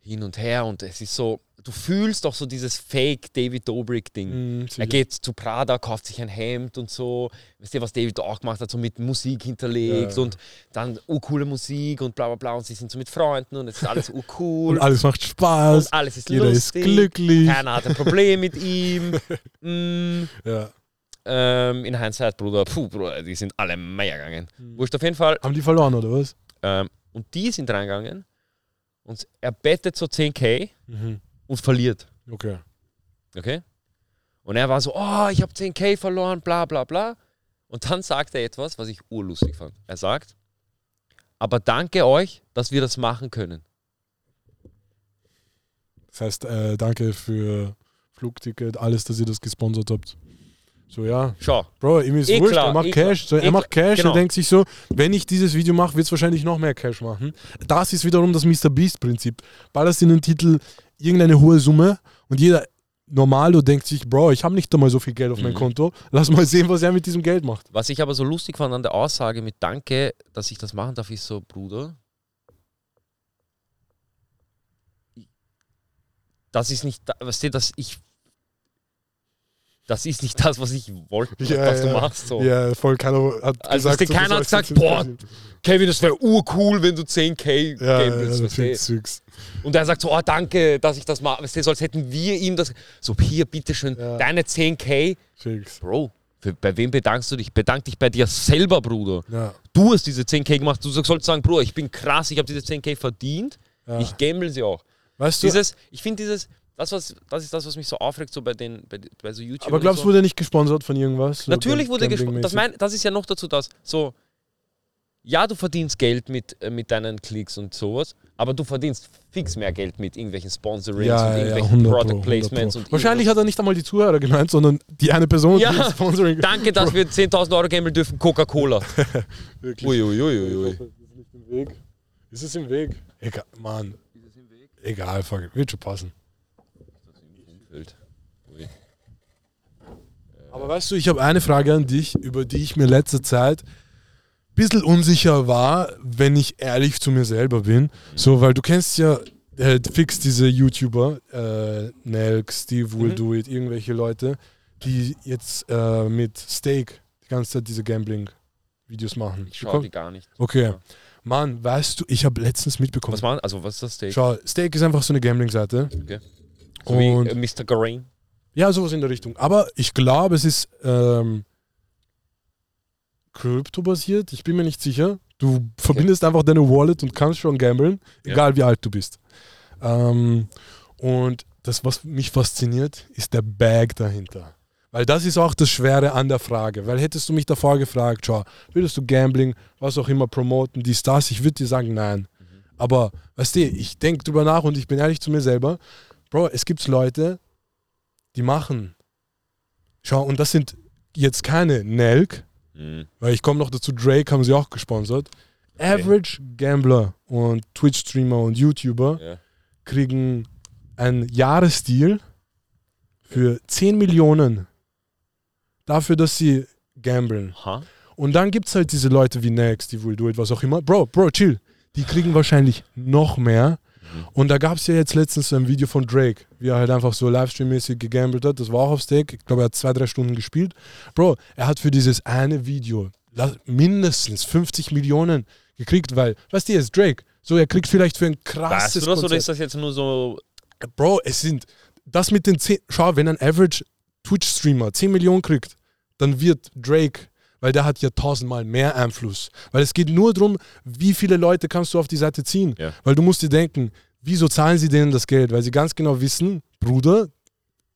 Hin und her und es ist so, du fühlst doch so dieses Fake David Dobrik-Ding. Mhm, Er geht zu Prada, kauft sich ein Hemd und so. Weißt du, was David auch gemacht hat, so mit Musik hinterlegt Ja. und dann urcoole Musik und bla bla bla. Und sie sind so mit Freunden und es ist alles urcool. Und alles macht Spaß. und alles ist Jeder lustig. ist glücklich. Keiner hat ein Problem mit ihm. mm, Ja. Ähm, in Hindsight, Bruder, puh, Bruder, die sind alle mehr gegangen. Mhm. Wurscht auf jeden Fall. Haben die verloren, oder was? Ähm, und die sind reingegangen und er bettet so 10k Mhm. und verliert. Okay. Okay? Und er war so, oh, ich habe 10k verloren, bla bla bla. Und dann sagt er etwas, was ich urlustig fand. Er sagt, aber danke euch, dass wir das machen können. Das heißt, äh, danke für Flugticket, alles, dass ihr das gesponsert habt. So, ja. Schau, Bro, ihm ist Eh wurscht, klar, er macht eh Cash. So, eh er macht klar, Cash, genau. er denkt sich so, wenn ich dieses Video mache, wird es wahrscheinlich noch mehr Cash machen. Das ist wiederum das Mr. Beast-Prinzip. Ballerst in den Titel irgendeine hohe Summe und jeder Normalo denkt sich, Bro, ich habe nicht einmal so viel Geld auf Mhm. Konto. Lass mal sehen, was er mit diesem Geld macht. was ich aber so lustig fand an der Aussage mit Danke, dass ich das machen darf, ist so, Bruder. Das ist nicht, weißt du, dass ich. Das ist nicht das, was ich wollte, Ja, was du ja. machst. So. Ja, voll keiner hat Also, gesagt, du, so, keiner du hat gesagt, boah, Kevin, das wäre urcool, wenn du 10k ja, ja, geben willst. ja, du. fix. Und er sagt so, oh danke, dass ich das mache. Weißt du, so als hätten wir ihm das. So, hier, bitteschön, Ja. deine 10k. fix. Bro, für, bei wem bedankst du dich? Bedank dich bei dir selber, Bruder. Ja, Du hast diese 10k gemacht. Du sollst sagen, Bruder, ich bin krass, ich habe diese 10k verdient. ja. Ich gamble sie auch. weißt du, Dieses, ich finde dieses, das, was, das ist das, was mich so aufregt, so bei den, bei, bei so YouTube. aber glaubst du, so. wurde er nicht gesponsert von irgendwas? So Natürlich wurde gesprochen. Gambling-mäßig? Das, mein, das ist ja noch dazu das. So, ja, du verdienst Geld mit, äh, mit deinen Klicks und sowas, aber du verdienst fix mehr Geld mit irgendwelchen Sponsorings ja, und ja, ja, irgendwelchen 100 Pro, Product 100 Placements. Pro. Und Wahrscheinlich hat er nicht einmal die Zuhörer gemeint, sondern die eine Person, Ja. die das Sponsoring. Danke, dass wir 10.000 Euro gambeln dürfen. Coca-Cola. Wirklich. Uiuiuiui. Ist es im Weg? Ist es im Weg? Egal, Mann. Egal, fuck. Wird schon passen. Ui. Aber weißt du, ich habe eine Frage an dich, über die ich mir letzte Zeit ein bisschen unsicher war, wenn ich ehrlich zu mir selber bin. So, weil du kennst ja äh, fix diese YouTuber, äh, Nelk, Steve Will Mhm. Do It, irgendwelche Leute, die jetzt äh, mit Steak die ganze Zeit diese Gambling-Videos machen. Ich schaue die gar nicht. Okay. Ja. Mann, weißt du, ich habe letztens mitbekommen. Was machen? Also, was ist das Steak? Schau, Steak ist einfach so eine Gambling-Seite. So wie Und äh, Mr. Garain. ja, sowas in der Richtung. Aber ich glaube, es ist ähm, Krypto-basiert. Ich bin mir nicht sicher. Du verbindest einfach deine Wallet und kannst schon gamblen, Ja. egal wie alt du bist. Ähm, und das, was mich fasziniert, ist der Bag dahinter. Weil das ist auch das Schwere an der Frage. Weil hättest du mich davor gefragt, schau, würdest du Gambling, was auch immer promoten, dies, das, ich würde dir sagen, nein. Aber, weißt du, ich denke drüber nach und ich bin ehrlich zu mir selber. Bro, es gibt Leute, die machen. Schau, und das sind jetzt keine Nelk, Mhm. weil ich komme noch dazu, Drake haben sie auch gesponsert. Average Gambler und Twitch-Streamer und YouTuber Ja. kriegen einen Jahresdeal für 10 Millionen dafür, dass sie gamblen. Ha? Und dann gibt es halt diese Leute wie Next, die Will Do It, was auch immer. Bro, Bro, chill. Die kriegen wahrscheinlich noch mehr. Mhm. Und da gab es ja jetzt letztens so ein Video von Drake, wie er halt einfach so Livestream-mäßig gegambelt hat. Das war auch auf Steak. Ich glaube, er hat zwei, drei Stunden gespielt. Bro, er hat für dieses eine Video mindestens 50 Millionen gekriegt, weil, weißt du, er ist Drake. So, er kriegt vielleicht für ein Weißt krasses du das oder Konzert. ist das jetzt nur so. Bro, es sind das mit den 10. Schau, wenn ein Average Twitch-Streamer 10 Millionen kriegt, dann wird Drake, weil der hat ja tausendmal mehr Einfluss. Weil es geht nur darum, wie viele Leute kannst du auf die Seite ziehen. Ja. Weil du musst dir denken, wieso zahlen sie denen das Geld? Weil sie ganz genau wissen, Bruder,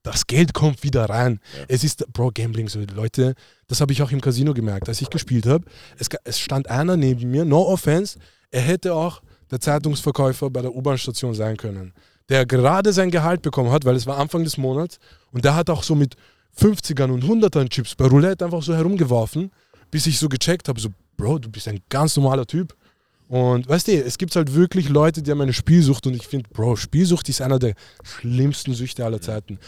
das Geld kommt wieder rein. Ja. Es ist, Bro, Gambling, so Leute, das habe ich auch im Casino gemerkt, als ich gespielt habe. Es, es stand einer neben mir, no offense, er hätte auch der Zeitungsverkäufer bei der U-Bahn-Station sein können, der gerade sein Gehalt bekommen hat, weil es war Anfang des Monats und der hat auch so mit 50ern und 100ern Chips bei Roulette einfach so herumgeworfen, bis ich so gecheckt habe, so, Bro, du bist ein ganz normaler Typ. Und weißt du, es gibt halt wirklich Leute, die haben eine Spielsucht und ich finde, Bro, Spielsucht ist einer der schlimmsten Süchte aller Zeiten.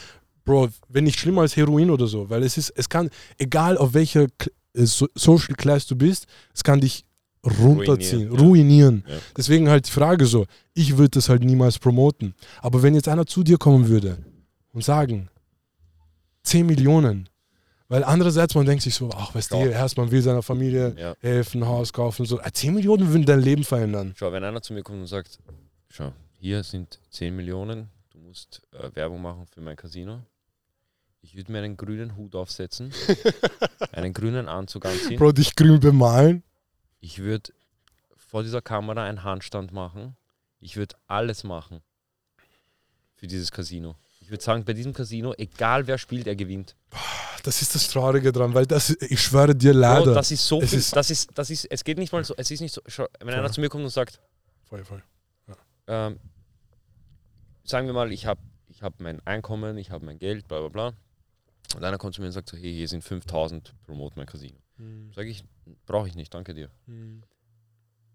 Bro, wenn nicht schlimmer als Heroin oder so, weil es ist, es kann, egal auf welcher äh, so Social Class du bist, es kann dich runterziehen, Ruinieren, ruinieren. Ja. Deswegen halt die Frage so, ich würde das halt niemals promoten. Aber wenn jetzt einer zu dir kommen würde und sagen, 10 Millionen, weil andererseits man denkt sich so, ach, weißt du, erst man will seiner Familie Ja. helfen, Haus kaufen, so, Ah, 10 Millionen würden dein Leben verändern. Schau, wenn einer zu mir kommt und sagt, schau, hier sind 10 Millionen, du musst äh, Werbung machen für mein Casino. Ich würde mir einen grünen Hut aufsetzen, einen grünen Anzug anziehen. Bro, dich grün bemalen. Ich würde vor dieser Kamera einen Handstand machen. Ich würde alles machen für dieses Casino. Ich würde sagen, bei diesem Casino, egal wer spielt, er gewinnt. Das ist das Traurige dran, weil das, ich schwöre dir leider. Bro, das ist so Es viel, ist- das ist, das ist, es geht nicht mal so, es ist nicht so, wenn einer zu mir kommt und sagt, voll, voll. ähm, sagen wir mal, ich habe ich hab mein Einkommen, ich habe mein Geld, bla bla bla. Und einer kommt zu mir und sagt so, hey, hier sind 5000, promote mein Casino. Sage ich, brauche ich nicht, danke dir.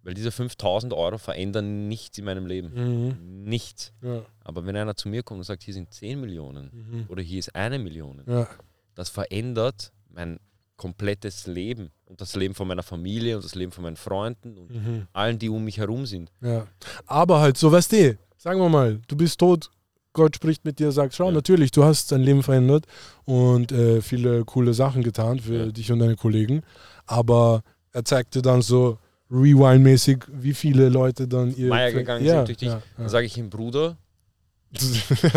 Weil diese 5000 Euro verändern nichts in meinem Leben. Mhm. Nichts. Ja. Aber wenn einer zu mir kommt und sagt, hier sind 10 Millionen Mhm. oder hier ist eine Million, Ja. das verändert mein komplettes Leben und das Leben von meiner Familie und das Leben von meinen Freunden und Mhm. allen, die um mich herum sind. Ja. Aber halt, so weißt du, sagen wir mal, du bist tot, Gott spricht mit dir, sagt, schau, Ja. natürlich, du hast dein Leben verändert und äh, viele coole Sachen getan für Ja. dich und deine Kollegen. Aber er zeigt dir dann so Rewind-mäßig, wie viele Leute dann ihr. Meier gegangen sind durch dich. Dann sage ich ihm, Bruder,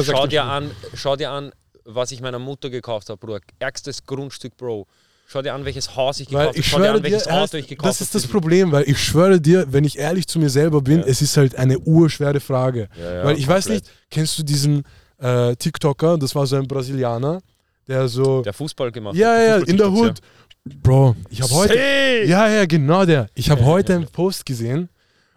schau dir an, schau dir an, was ich meiner Mutter gekauft habe, Bruder. Ärgstes Grundstück, Bro. Schau dir an, welches Haus ich gekauft habe. ich Schau dir an, welches dir, Auto ich gekauft das ist das habe. Problem, weil ich schwöre dir, wenn ich ehrlich zu mir selber bin, Ja. es ist halt eine urschwere Frage. Ja, ja, weil ich weiß komplett. nicht, kennst du diesen äh, TikToker, das war so ein Brasilianer, der so. Der Fußball gemacht ja, hat. ja, die in der Hood. Bro, ich habe heute. Hey! Ja, ja, genau der. Ich habe heute einen Post gesehen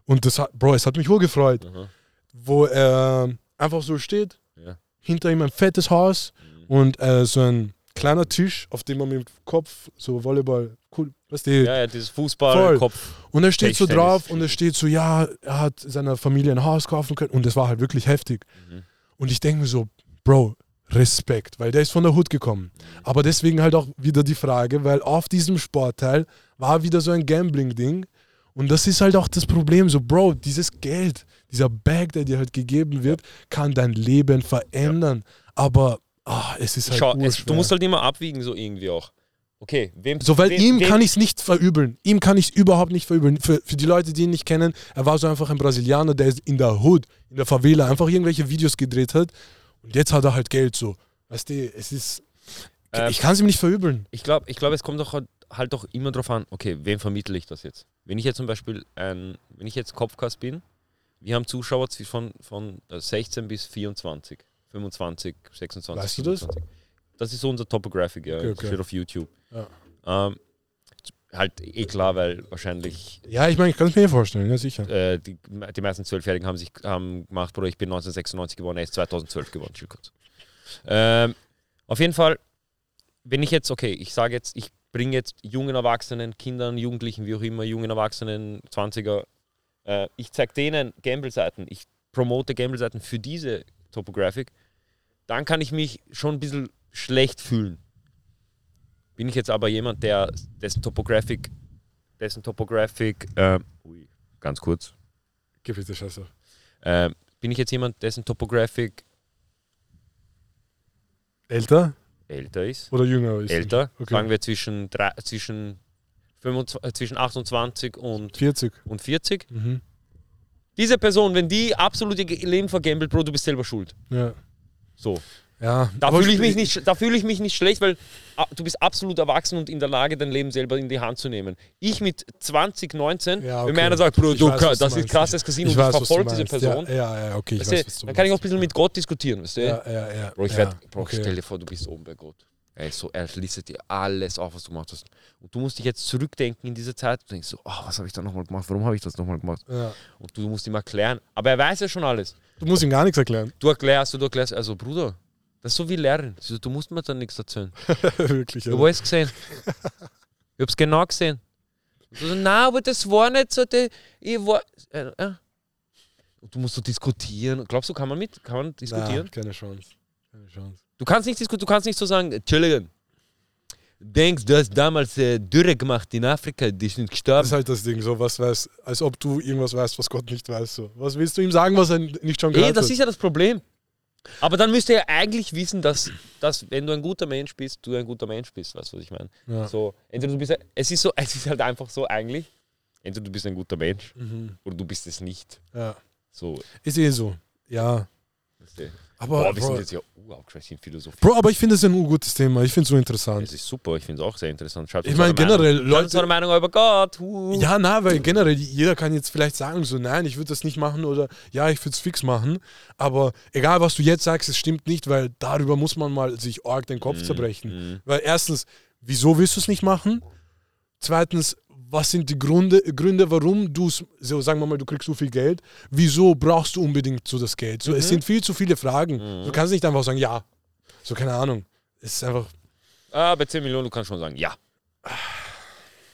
und das hat, Bro, es hat mich urgefreut, Aha. wo er einfach so steht, Ja. hinter ihm ein fettes Haus Mhm. und äh, so ein kleiner Tisch, auf dem man mit dem Kopf so Volleyball, cool, weißt du, Ja, ja, dieses. Fußball-Kopf. und er steht so drauf und es steht so, ja, er hat seiner Familie ein Haus kaufen können und das war halt wirklich heftig. Mhm. Und ich denke mir so, Bro, Respekt, weil der ist von der Hut gekommen. Aber deswegen halt auch wieder die Frage, weil auf diesem Sportteil war wieder so ein Gambling-Ding. Und das ist halt auch das Problem, so, Bro, dieses Geld, dieser Bag, der dir halt gegeben wird, kann dein Leben verändern. Aber ah, es ist halt Schau, es, du musst halt immer abwiegen, so irgendwie auch. Okay, wem. So, weil wem, ihm wem, kann ich es nicht verübeln. Ihm kann ich es überhaupt nicht verübeln. Für, für die Leute, die ihn nicht kennen, er war so einfach ein Brasilianer, der in der Hood, in der Favela einfach irgendwelche Videos gedreht hat. Und jetzt hat er halt Geld so. Weißt du, es ist. Ähm, ich kann es ihm nicht verübeln. Ich glaube, ich glaub, es kommt doch halt- halt doch immer drauf an, okay, wem vermittle ich das jetzt? Wenn ich jetzt zum Beispiel ein, wenn ich jetzt Kopfkast bin, wir haben Zuschauer von, von äh, 16 bis 24, 25, 26, Weißt du das? 27. Das ist so unser Topographic, ja. Okay, okay. steht auf YouTube. Ja. Ähm, halt eh klar, weil wahrscheinlich Ja, ich meine, ich kann es mir eh vorstellen, ja sicher. äh, die, die meisten Zwölfjährigen haben sich haben gemacht, Bruder, ich bin 1996 geboren, er ist 2012 geboren, chill kurz. Ähm, auf jeden Fall, wenn ich jetzt, okay, ich sage jetzt, ich bringe jetzt jungen Erwachsenen, Kindern, Jugendlichen, wie auch immer, jungen Erwachsenen, 20er, äh, ich zeige denen Gamble-Seiten, ich promote Gamble-Seiten für diese Topographic, dann kann ich mich schon ein bisschen schlecht fühlen. Bin ich jetzt aber jemand, der dessen Topographic, dessen Topographic, äh, ui, ganz kurz, Gib bitte Scheiße. äh, bin ich jetzt jemand, dessen Topographic Älter älter ist? oder jünger ist? Älter, Okay. sagen wir zwischen, drei, zwischen, 25, äh, zwischen 28 und, 40. und 40. Mhm. Diese Person, wenn die absolut ihr Ge- Leben vergambelt, Bro, du bist selber schuld. Ja. So. Ja, Da fühle ich, mich nicht, da fühl ich mich nicht schlecht, weil ah, du bist absolut erwachsen und in der Lage, dein Leben selber in die Hand zu nehmen. Ich mit 20, 19, Ja, wenn mir okay. einer sagt, Bro, du, weiß, das ist meinst. krasses Casino Ich und weiß, ich verfolge diese. Person, Ja, ja, ja okay, ich weißt weiß, was du dann kann ich auch ein bisschen mit Gott diskutieren. Weißt du? Ja, ja, ja. Bro, ich werd, Bro okay. stell dir vor, du bist oben bei Gott. Er, ist so, er listet dir alles auf, was du gemacht hast. Und du musst dich jetzt zurückdenken in diese Zeit. Du denkst so, oh, was habe ich da nochmal gemacht? Warum habe ich das nochmal gemacht? Ja. Und du musst ihm erklären. Aber er weiß ja schon alles. Du musst ihm gar nichts erklären. Du erklärst, du erklärst. Also, Bruder, das ist so wie Lernen. Du musst mir dann nichts erzählen. Wirklich. Ich habe alles gesehen. Ich habe es genau gesehen. So, nein, aber das war nicht so. Die, ich war, äh, äh. Und du musst so diskutieren. Glaubst du, kann man mit? Kann man diskutieren? Na, keine Chance. Keine Chance. Du kannst nicht diskutieren, du kannst nicht so sagen, Entschuldigung, denkst du hast damals äh, Dürre gemacht in Afrika, die sind Das gestorben. ist halt das Ding, so was weiß, als ob du irgendwas weißt, was Gott nicht weiß. So. Was willst du ihm sagen, was er nicht schon Ey, gehört das hat? ist ja das Problem. Aber dann müsst ihr ja eigentlich wissen, dass, dass wenn du ein guter Mensch bist, du ein guter Mensch bist, weißt du, was ich meine? Ja. So, entweder du bist, es ist so, es ist halt einfach so eigentlich, entweder du bist ein guter Mensch Mhm. oder du bist es nicht. ja. So, Ist eh so. Ja. du. Aber, Boah, wir sind jetzt ja urabgeschweißt in Philosophie. Bro, aber ich finde es ein gutes Thema. Ich finde es so interessant. Das ist super, ich finde es auch sehr interessant. Schreibt Ich meine, Meinung. generell, uns Leute- eure Meinung über Gott. Uh. Ja, na, weil generell jeder kann jetzt vielleicht sagen, so nein, ich würde das nicht machen oder ja, ich würde es fix machen. Aber egal, was du jetzt sagst, es stimmt nicht, weil darüber muss man mal sich arg den Kopf zerbrechen. Mhm. Weil erstens, wieso willst du es nicht machen? Zweitens, was sind die Gründe, Gründe warum du so sagen wir mal, du kriegst so viel Geld, wieso brauchst du unbedingt so das Geld? So, Es sind viel zu viele Fragen. Du kannst nicht einfach sagen, ja. So, keine Ahnung. Es ist einfach, Ah, bei 10 Millionen, du kannst schon sagen, ja.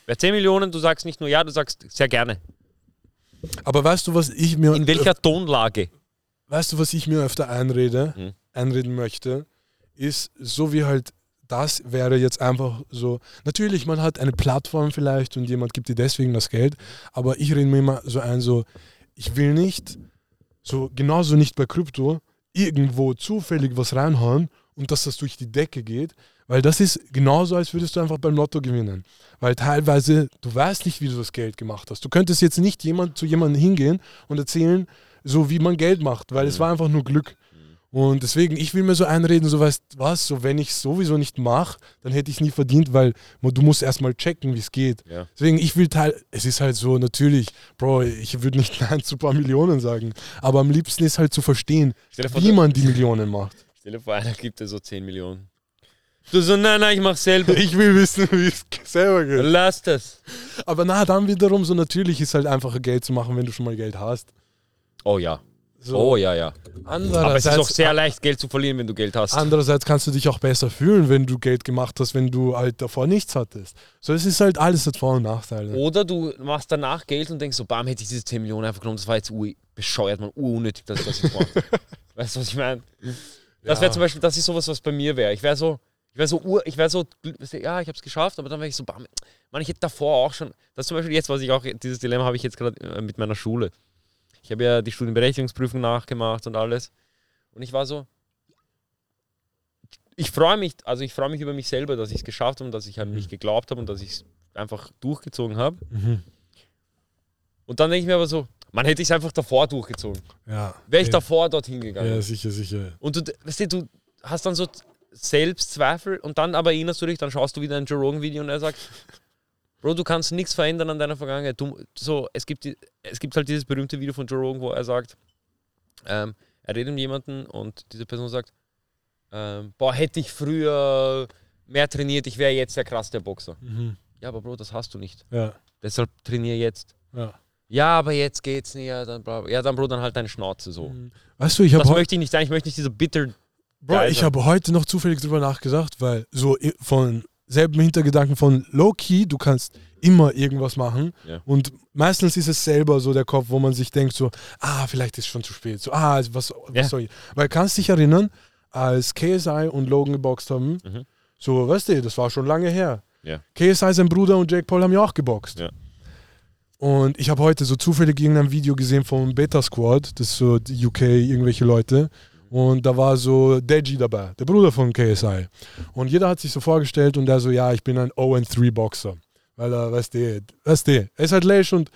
Bei 10 Millionen, du sagst nicht nur ja, du sagst sehr gerne. aber weißt du, was ich mir In welcher Tonlage? Weißt du, was ich mir öfter einrede, Hm. einreden möchte, ist so wie halt das wäre jetzt einfach so. Natürlich, man hat eine Plattform vielleicht und jemand gibt dir deswegen das Geld, aber ich rede mir immer so ein, so, ich will nicht, so genauso nicht bei Krypto, irgendwo zufällig was reinhauen und dass das durch die Decke geht, weil das ist genauso, als würdest du einfach beim Lotto gewinnen. Weil teilweise, du weißt nicht, wie du das Geld gemacht hast. Du könntest jetzt nicht jemand zu jemandem hingehen und erzählen, so wie man Geld macht, weil es war einfach nur Glück. Und deswegen, ich will mir so einreden, so weißt was, so wenn ich es sowieso nicht mache, dann hätte ich es nie verdient, weil du musst erstmal checken, wie es geht. Ja. Deswegen, ich will teil, es ist halt so, natürlich, Bro, ich würde nicht Nein zu ein paar Millionen sagen, aber am liebsten ist halt zu verstehen, vor, wie man die Millionen macht. Stell dir vor, einer gibt dir so 10 Millionen. Du so, nein, nein, ich mach selber. Ich will wissen, wie es selber geht. Lass das. Aber na, dann wiederum, so natürlich ist halt einfacher Geld zu machen, wenn du schon mal Geld hast. Oh ja. So, Oh ja, ja. andererseits, Aber es ist auch sehr leicht, Geld zu verlieren, wenn du Geld hast. Andererseits kannst du dich auch besser fühlen, wenn du Geld gemacht hast, wenn du halt davor nichts hattest. So, es ist halt alles hat Vor- und Nachteile. Oder du machst danach Geld und denkst so, bam, hätte ich diese 10 Millionen einfach genommen, das war jetzt ur bescheuert, man, unnötig, dass ich das jetzt mache. weißt du, was ich meine? Das wäre Ja. zum Beispiel, das ist sowas, was bei mir wäre. Ich wäre so, ich wäre so, ur, ich wäre so, ja, ich habe es geschafft, aber dann wäre ich so, bam, man, ich hätte davor auch schon, das ist zum Beispiel jetzt, was ich auch, dieses Dilemma habe ich jetzt gerade äh, mit meiner Schule. Ich habe ja die Studienberechtigungsprüfung nachgemacht und alles. Und ich war so, ich freue mich, also ich freue mich über mich selber, dass ich es geschafft habe und dass ich halt nicht geglaubt habe und dass ich es einfach durchgezogen habe. Mhm. Und dann denke ich mir aber so, man hätte ich es einfach davor durchgezogen. Ja. Wäre ich ja. davor dorthin gegangen. Ja, sicher, sicher. Und du, weißt du, du hast dann so Selbstzweifel und dann aber erinnerst du dich, dann schaust du wieder ein Joe Rogan-Video und er sagt, Bro, du kannst nichts verändern an deiner Vergangenheit. Du, so, es, gibt, es gibt halt dieses berühmte Video von Joe Rogan, wo er sagt, ähm, er redet mit jemandem und diese Person sagt, ähm, boah, hätte ich früher mehr trainiert, ich wäre jetzt der krasseste Boxer. Mhm. Ja, aber Bro, das hast du nicht. Ja, Deshalb trainiere jetzt. ja. Ja, aber jetzt geht's nicht. Ja, dann, ja, dann Bro, dann halt deine Schnauze so. Weißt du, ich Das möchte ich nicht sein. Ich möchte nicht diese bitter. Bro, ich habe heute noch zufällig drüber nachgedacht, weil so von selben Hintergedanken von Low-Key, du kannst immer irgendwas machen Ja. und meistens ist es selber so der Kopf, wo man sich denkt so, ah, vielleicht ist es schon zu spät, so, ah, was, was Ja. soll ich, weil kannst dich erinnern, als KSI und Logan geboxt haben, Mhm. so, weißt du, das war schon lange her. Ja. KSI, sein Bruder und Jake Paul haben ja auch geboxt. Ja. Und ich habe heute so zufällig irgendein Video gesehen vom Beta Squad, das ist so die UK, irgendwelche Leute. Und da war so Deji dabei, der Bruder von KSI. Und jeder hat sich so vorgestellt und der so, ja, ich bin ein 0-3-Boxer. Weil er, weißt du, weißt du, er ist halt läsch und.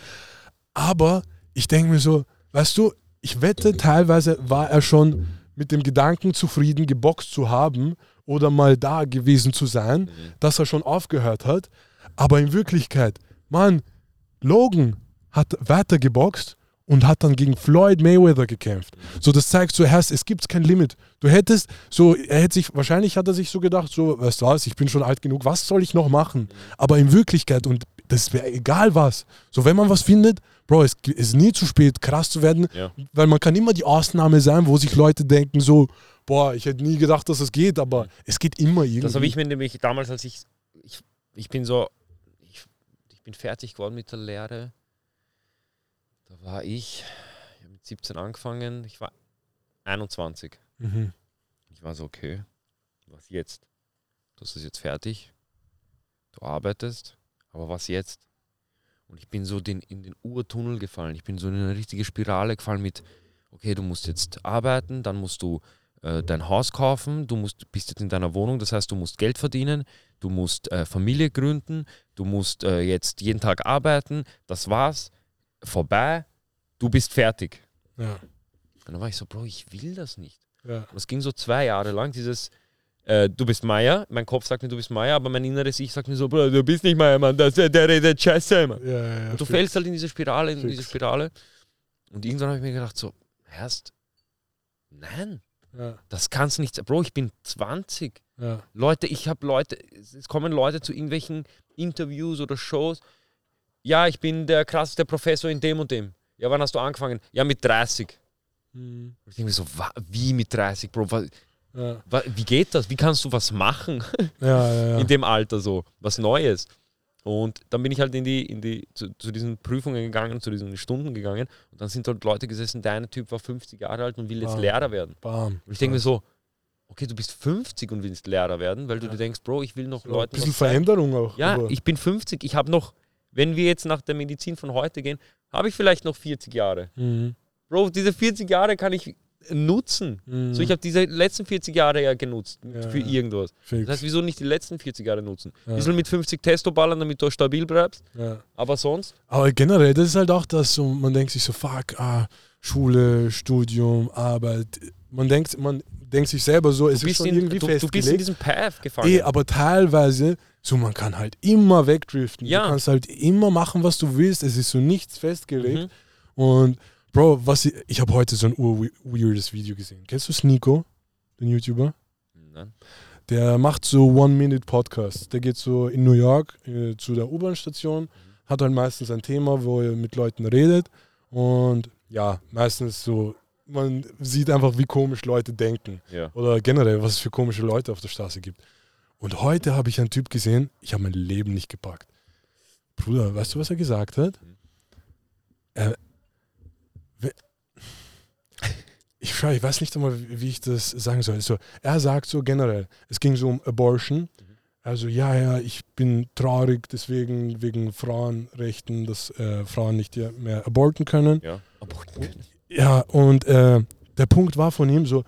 Aber ich denke mir so, weißt du, ich wette, teilweise war er schon mit dem Gedanken zufrieden, geboxt zu haben oder mal da gewesen zu sein, dass er schon aufgehört hat. Aber in Wirklichkeit, Mann, Logan hat weiter geboxt und hat dann gegen Floyd Mayweather gekämpft. So, das zeigt so, Herr, es gibt kein Limit. Du hättest, so, er hätte sich, wahrscheinlich hat er sich so gedacht, so, weißt du was, ich bin schon alt genug, was soll ich noch machen? Aber in Wirklichkeit, und das wäre egal was, so, wenn man was findet, Bro, es ist nie zu spät, krass zu werden, Ja. weil man kann immer die Ausnahme sein, wo sich Leute denken, so, boah, ich hätte nie gedacht, dass es geht, aber es geht immer irgendwie. Das habe ich mir nämlich damals, als ich. Ich, ich bin so. Ich, ich bin fertig geworden mit der Lehre. Da war ich. Ich habe mit 17 angefangen. Ich war 21. Mhm. Ich war so, okay, was jetzt? Das ist jetzt fertig. Du arbeitest, aber was jetzt? Und ich bin so den, in den Urtunnel gefallen. Ich bin so in eine richtige Spirale gefallen mit, okay, du musst jetzt arbeiten, dann musst du äh, dein Haus kaufen, du musst, bist jetzt in deiner Wohnung, das heißt, du musst Geld verdienen, du musst äh, Familie gründen, du musst äh, jetzt jeden Tag arbeiten, das war's, vorbei, du bist fertig. Ja. Und dann war ich so, Bro, ich will das nicht. Ja. Und das ging so zwei Jahre lang, dieses, äh, du bist Meier, mein Kopf sagt mir, du bist Meier, aber mein inneres Ich sagt mir so, Bro, du bist nicht Meier, Mann, das, der redet Scheiße, Mann. Ja, ja, Und du fix. fällst halt in diese Spirale, in Fix. diese Spirale. Und irgendwann habe ich mir gedacht, so, erst, nein, das kann's nicht sein. Bro, ich bin 20. ja. Leute, ich habe Leute, es kommen Leute zu irgendwelchen Interviews oder Shows. Ja, ich bin der krasseste Professor in dem und dem. Ja, wann hast du angefangen? Ja, mit 30. Mhm. Ich denke mir so, wie mit 30, Bro? Wa, Ja, wie geht das? Wie kannst du was machen ja, ja. in dem Alter so? Was Neues. Und dann bin ich halt in die, in die, zu, zu diesen Prüfungen gegangen, zu diesen Stunden gegangen. Und dann sind dort Leute gesessen, der eine Typ war 50 Jahre alt und will jetzt Ah. Lehrer werden. Bam. Und ich denke mir so, okay, du bist 50 und willst Lehrer werden, weil du dir denkst, Bro, ich will noch So, ein Leuten bisschen was zeigen. Veränderung auch. Ja, aber- ich bin 50, ich habe noch, wenn wir jetzt nach der Medizin von heute gehen, habe ich vielleicht noch 40 Jahre. Mhm. Bro, diese 40 Jahre kann ich nutzen. Mhm. So, ich habe diese letzten 40 Jahre ja genutzt Ja, für irgendwas. Fix. Das heißt, wieso nicht die letzten 40 Jahre nutzen? Ja. Bisschen mit 50 Testo ballern, damit du stabil bleibst, ja. aber sonst, Aber generell, das ist halt auch das, so, man denkt sich so, fuck, ah, Schule, Studium, Arbeit. Man denkt, man denkt sich selber so, es du ist schon in, irgendwie du, du bist in festgelegt. diesem Path gefangen. Eh, aber teilweise, so man kann halt immer wegdriften. Ja. Du kannst halt immer machen, was du willst. Es ist so nichts festgelegt. Mhm. Und Bro, was ich, ich habe heute so ein ur-weirdes Video gesehen. Kennst du Sneeko, den YouTuber? Nein. Der macht so One-Minute-Podcasts. Der geht so in New York äh, zu der U-Bahn-Station, hat halt meistens ein Thema, wo er mit Leuten redet. Und ja, meistens so, man sieht einfach, wie komisch Leute denken. Ja. Oder generell, was es für komische Leute auf der Straße gibt. Und heute habe ich einen Typ gesehen, ich habe mein Leben nicht gepackt. Bruder, weißt du, was er gesagt hat? Er, we- ich, schau, ich weiß nicht einmal, wie ich das sagen soll. So, er sagt so generell, es ging so um Abortion. Also ja, ja, ich bin traurig deswegen, wegen Frauenrechten, dass äh, Frauen nicht mehr aborten können. Ja. Aber Ja, und äh, der Punkt war von ihm so,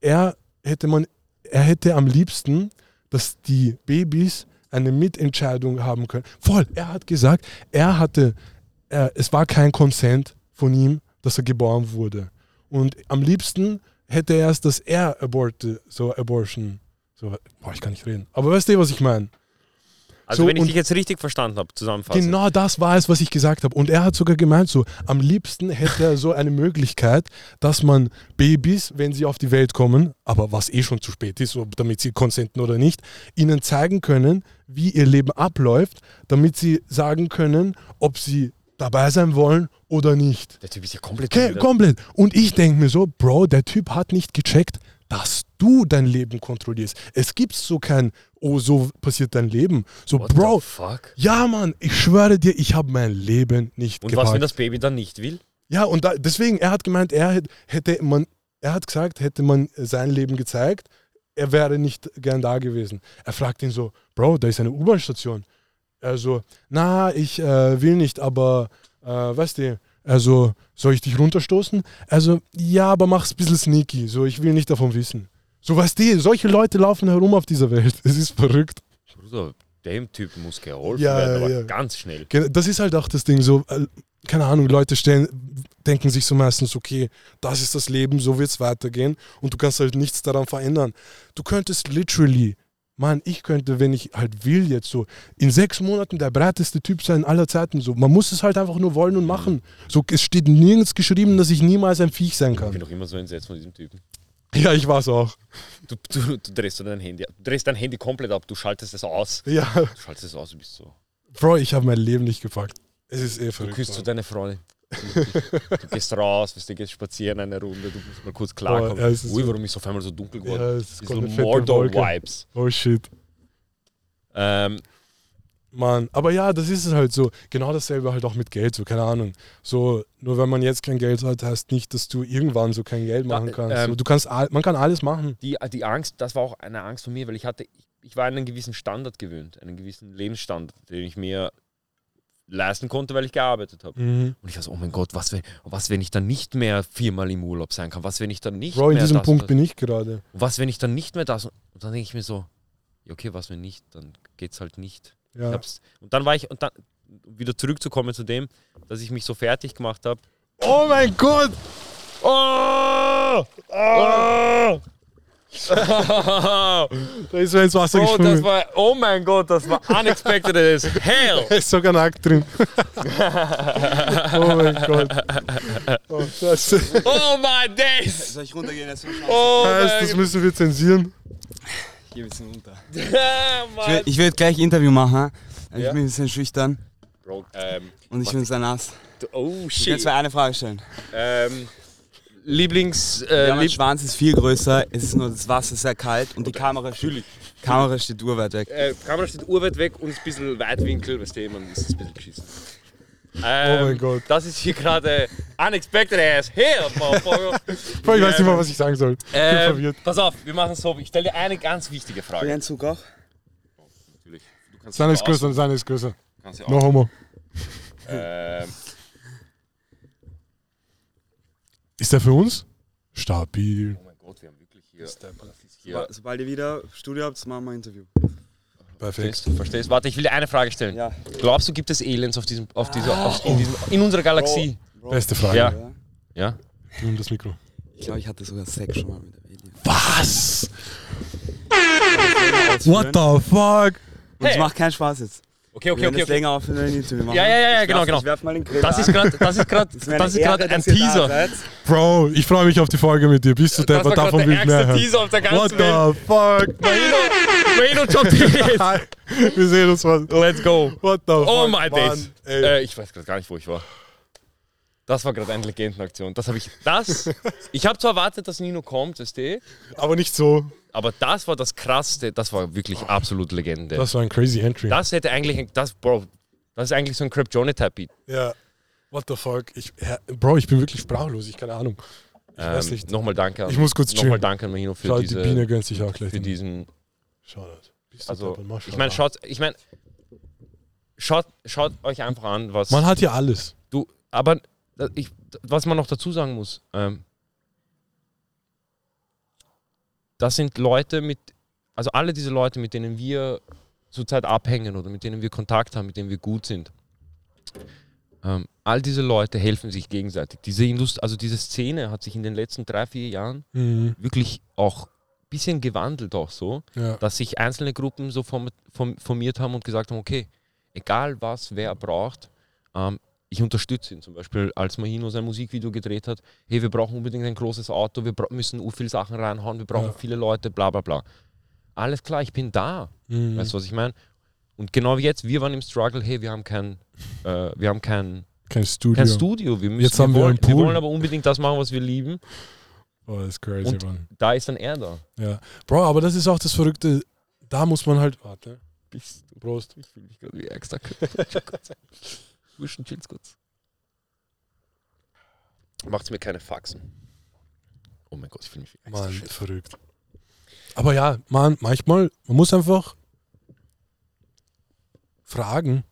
er hätte man, er hätte am liebsten, dass die Babys eine Mitentscheidung haben können. Voll, er hat gesagt, er hatte, er, es war kein Consent von ihm, dass er geboren wurde. Und am liebsten hätte er es, dass er aborte, so Abortion. So, boah, ich kann nicht reden. Aber weißt du, was ich meine? Also So, wenn ich dich jetzt richtig verstanden habe, zusammenfassend. Genau das war es, was ich gesagt habe. Und er hat sogar gemeint, so am liebsten hätte er so eine Möglichkeit, dass man Babys, wenn sie auf die Welt kommen, aber was eh schon zu spät ist, so, damit sie konsenten oder nicht, ihnen zeigen können, wie ihr Leben abläuft, damit sie sagen können, ob sie dabei sein wollen oder nicht. Der Typ ist ja komplett Okay, komplett. Und ich denke mir so, Bro, der Typ hat nicht gecheckt, dass du dein Leben kontrollierst. Es gibt so kein, oh, so passiert dein Leben. So, What Bro, the fuck? ja, Mann, ich schwöre dir, ich habe mein Leben nicht Und gepackt. was, wenn das Baby dann nicht will? ja, und da, deswegen, er hat gemeint, er hätte, hätte man, er hat gesagt, hätte man sein Leben gezeigt, er wäre nicht gern da gewesen. Er fragt ihn so, Bro, da ist eine U-Bahn-Station. Er so, na, ich äh, will nicht, aber, äh, weißt du, also, soll ich dich runterstoßen? Also, ja, aber mach's ein bisschen sneaky, so, ich will nicht davon wissen. So, weißt du, solche Leute laufen herum auf dieser Welt. Es ist verrückt. Bruder, dem Typen muss geholfen Ja, werden, aber ja. ganz schnell. Das ist halt auch das Ding, so, äh, keine Ahnung, Leute stellen, denken sich so meistens, okay, das ist das Leben, so wird es weitergehen und du kannst halt nichts daran verändern. Du könntest literally, Mann, ich könnte, wenn ich halt will jetzt so, in sechs Monaten der breiteste Typ sein aller Zeiten, so, man muss es halt einfach nur wollen und machen. So, es steht nirgends geschrieben, dass ich niemals ein Viech sein Ich bin kann. doch immer so entsetzt von diesem Typen. Ja, ich war's auch. Du, du, du drehst so dein Handy. Du drehst dein Handy komplett ab, du schaltest es aus. Ja, Du schaltest es aus, du bist so. Bro, ich habe mein Leben nicht gepackt. Es ist eh Du verrückt. küsst so deine Freundin. Du, gehst raus, weißt du, gehst spazieren eine Runde, du musst mal kurz klarkommen. ja, es Ui, warum ist auf einmal so dunkel geworden? Ja, es ist so. Mordor-Vibes. Oh shit. Ähm, Mann, aber ja, das ist es halt so. Genau dasselbe halt auch mit Geld, so keine Ahnung. So, nur wenn man jetzt kein Geld hat, heißt nicht, dass du irgendwann so kein Geld machen kannst. ähm, so, du kannst, man kann alles machen. die, die Angst, das war auch eine Angst von mir, weil ich hatte, ich, ich war an einen gewissen Standard gewöhnt, einen gewissen Lebensstandard, den ich mir leisten konnte, weil ich gearbeitet habe. Mhm. Und ich so, oh mein Gott, was wenn, was, wenn ich dann nicht mehr viermal im Urlaub sein kann? Was, wenn ich dann nicht Bro, in mehr diesem das, Punkt das, bin ich gerade. Was, wenn ich dann nicht mehr das? Und dann denke ich mir so, ja, okay, was, wenn nicht? Dann geht's halt nicht. Ich Ja. und dann war ich, und dann wieder zurückzukommen zu dem, dass ich mich so fertig gemacht habe. Oh mein Gott! Oh! Ah! Da ist er ins Wasser oh, das gesprungen. war, oh mein Gott, das war unexpected as hell. Da ist sogar nackt drin. oh mein Gott. Oh, Scheiße. Oh my days. Soll ich runtergehen? Das, Oh Heißt, das müssen wir zensieren. ich geh ein bisschen runter. Ich ich jetzt gleich Interview machen. Ich Ja. bin ein bisschen schüchtern Bro, ähm, und ich bin sehr nass. oh Ich kann shit. zwar eine Frage stellen. Ähm, Lieblings... Ja, Äh, mein Lieb Schwanz ist viel größer, es ist nur das Wasser sehr kalt und die Kamera, steht- Kamera steht urweit weg. äh, Kamera steht urweit weg und ist ein bisschen Weitwinkel, weißt du, man ist ein bisschen geschissen. Ähm, Oh mein Gott. Das ist hier gerade unexpected as hell, motherfucker. Ich weiß nicht mal, was ich sagen soll. Ich bin ähm, verwirrt. pass auf, wir machen es so. Ich stelle dir eine ganz wichtige Frage. ein Zug auch? Natürlich. Du kannst Seine ist größer, seine ist größer. Kannst du No auch. homo. Ähm, Ist der für uns? Stabil. oh mein Gott, wir haben wirklich hier. Hier Sobald ihr wieder Studio habt, machen wir ein Interview. Perfekt. Verstehst du? Verstehst? Warte, ich will dir eine Frage stellen. Ja. Glaubst du, gibt es Aliens auf diesem, auf dieser, auf, in, diesem, in unserer Galaxie? Beste Frage. Ja. Ja. Nimm das Mikro. Ich glaube, ich hatte sogar Sex schon mal mit der Alien. Was? What the fuck? Und es Hey. macht keinen Spaß jetzt. Okay, okay, okay. okay. länger auf ein Interview machen. Ja, ja, ja, ja, Ich genau, werf- genau. Ich werf mal den Grill Das ist gerade, das ist mir das ist gerade Ehre, ein Teaser. Bro, ich freue mich auf die Folge mit dir. Bist du Das Depper, war gerade davon der will ich mehr hören. Teaser auf der What ganzen Welt. the fuck? Mahino, Mahino jumpt jetzt. Wir sehen uns mal. Let's go. What the fuck? Oh my days. Äh, ich weiß gerade gar nicht, wo ich war. Das war gerade eine Legendenaktion. Das habe ich. Das. Ich habe zwar erwartet, dass Nino kommt, weißt du, Aber nicht so. Aber das war das Krasseste. Das war wirklich absolut Legende. Das, Das war ein crazy Entry. hätte eigentlich. Das, Bro, das ist eigentlich so ein Crap Type Beat. ja. What the fuck? Ich, Bro, ich bin wirklich sprachlos. Ich keine Ahnung. Ich weiß Ähm, nicht. nochmal danke an, Ich muss kurz nochmal danke an Mahino für Schau, die diese. Biene gönnt sich auch gleich. für diesen. Shoutout. Also, ich meine, schaut, ich meine, schaut, schaut euch einfach an, was Man hat ja alles. du, aber ich, was man noch dazu sagen muss, ähm, das sind Leute mit, also alle diese Leute, mit denen wir zurzeit abhängen oder mit denen wir Kontakt haben, mit denen wir gut sind. Ähm, all diese Leute helfen sich gegenseitig. Diese Indust also diese Szene hat sich in den letzten drei, vier Jahren Mhm. wirklich auch ein bisschen gewandelt auch so Ja. dass sich einzelne Gruppen so form, form, formiert haben und gesagt haben, okay, egal was wer braucht, ähm, ich unterstütze ihn. Zum Beispiel, als Mahino sein Musikvideo gedreht hat, hey, wir brauchen unbedingt ein großes Auto, wir müssen u viele Sachen reinhauen, wir brauchen Ja. viele Leute, bla bla bla. Alles klar, ich bin da. Mhm. Weißt du, was ich meine? Und genau wie jetzt, wir waren im Struggle, hey, wir haben kein, äh, wir haben kein, Kein Studio. kein Studio. Wir, müssen, Jetzt haben wir wollen, einen Pool. wir wollen aber unbedingt das machen, was wir lieben. Oh, das ist crazy, Und- Mann. Da ist dann er da. Ja. Bro, aber das ist auch das Verrückte. Da muss man halt. Warte. Bist du Prost. Ich fühle mich gerade wie extra. Wuschen, chill's kurz. Macht's mir keine Faxen. Oh mein Gott, ich fühle mich extra. Mann, shit. verrückt. Aber ja, man, manchmal, man muss einfach fragen.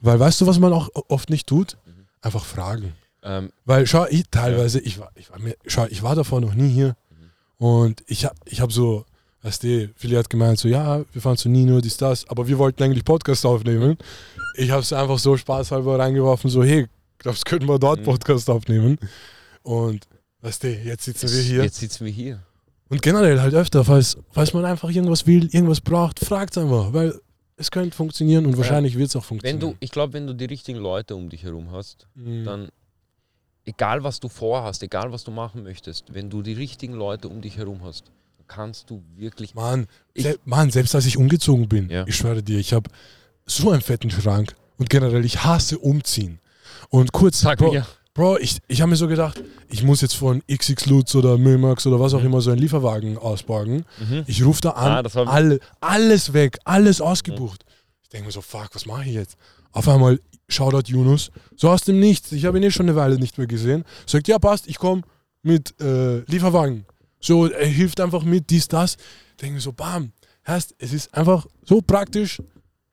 Weil weißt du, was man auch oft nicht tut? Mhm. Einfach fragen. Ähm, Weil, schau, ich teilweise, ich war, ich war mir, schau, ich war davor noch nie hier. Mhm. Und ich hab, ich hab so, weißt du, viele hat gemeint, so, ja, wir fahren zu Nino, dies, das, aber wir wollten eigentlich Podcast aufnehmen. Ich habe es einfach so spaßhalber reingeworfen, so, hey, glaubst könnten wir dort Mhm. Podcast aufnehmen? Und, weißt du, jetzt sitzen wir hier. Jetzt sitzen wir hier. Und generell halt öfter, falls, falls man einfach irgendwas will, irgendwas braucht, fragt einfach, weil es könnte funktionieren und wahrscheinlich wird es auch Wenn funktionieren. du, ich glaube, wenn du die richtigen Leute um dich herum hast, Mhm. dann, egal was du vorhast, egal was du machen möchtest, wenn du die richtigen Leute um dich herum hast, kannst du wirklich. Mann, Ich- se Mann, selbst als ich umgezogen bin, Ja. ich schwöre dir, ich habe so einen fetten Schrank und generell, ich hasse umziehen. Und kurz, Sag Bro, mir. Bro ich, ich habe mir so gedacht, ich muss jetzt von XX Lutz oder Müllmax oder was auch Mhm. immer so einen Lieferwagen ausborgen. Mhm. Ich rufe da an, Ah, alle, alles weg, alles ausgebucht. Ich denke mir so, fuck, was mache ich jetzt? Auf einmal, Shoutout Yunus, so aus dem Nichts, ich habe ihn eh schon eine Weile nicht mehr gesehen, sagt, ja passt, ich komme mit äh, Lieferwagen. So, er hilft einfach mit, dies, das. Denke mir so, bam, heißt, es ist einfach so praktisch,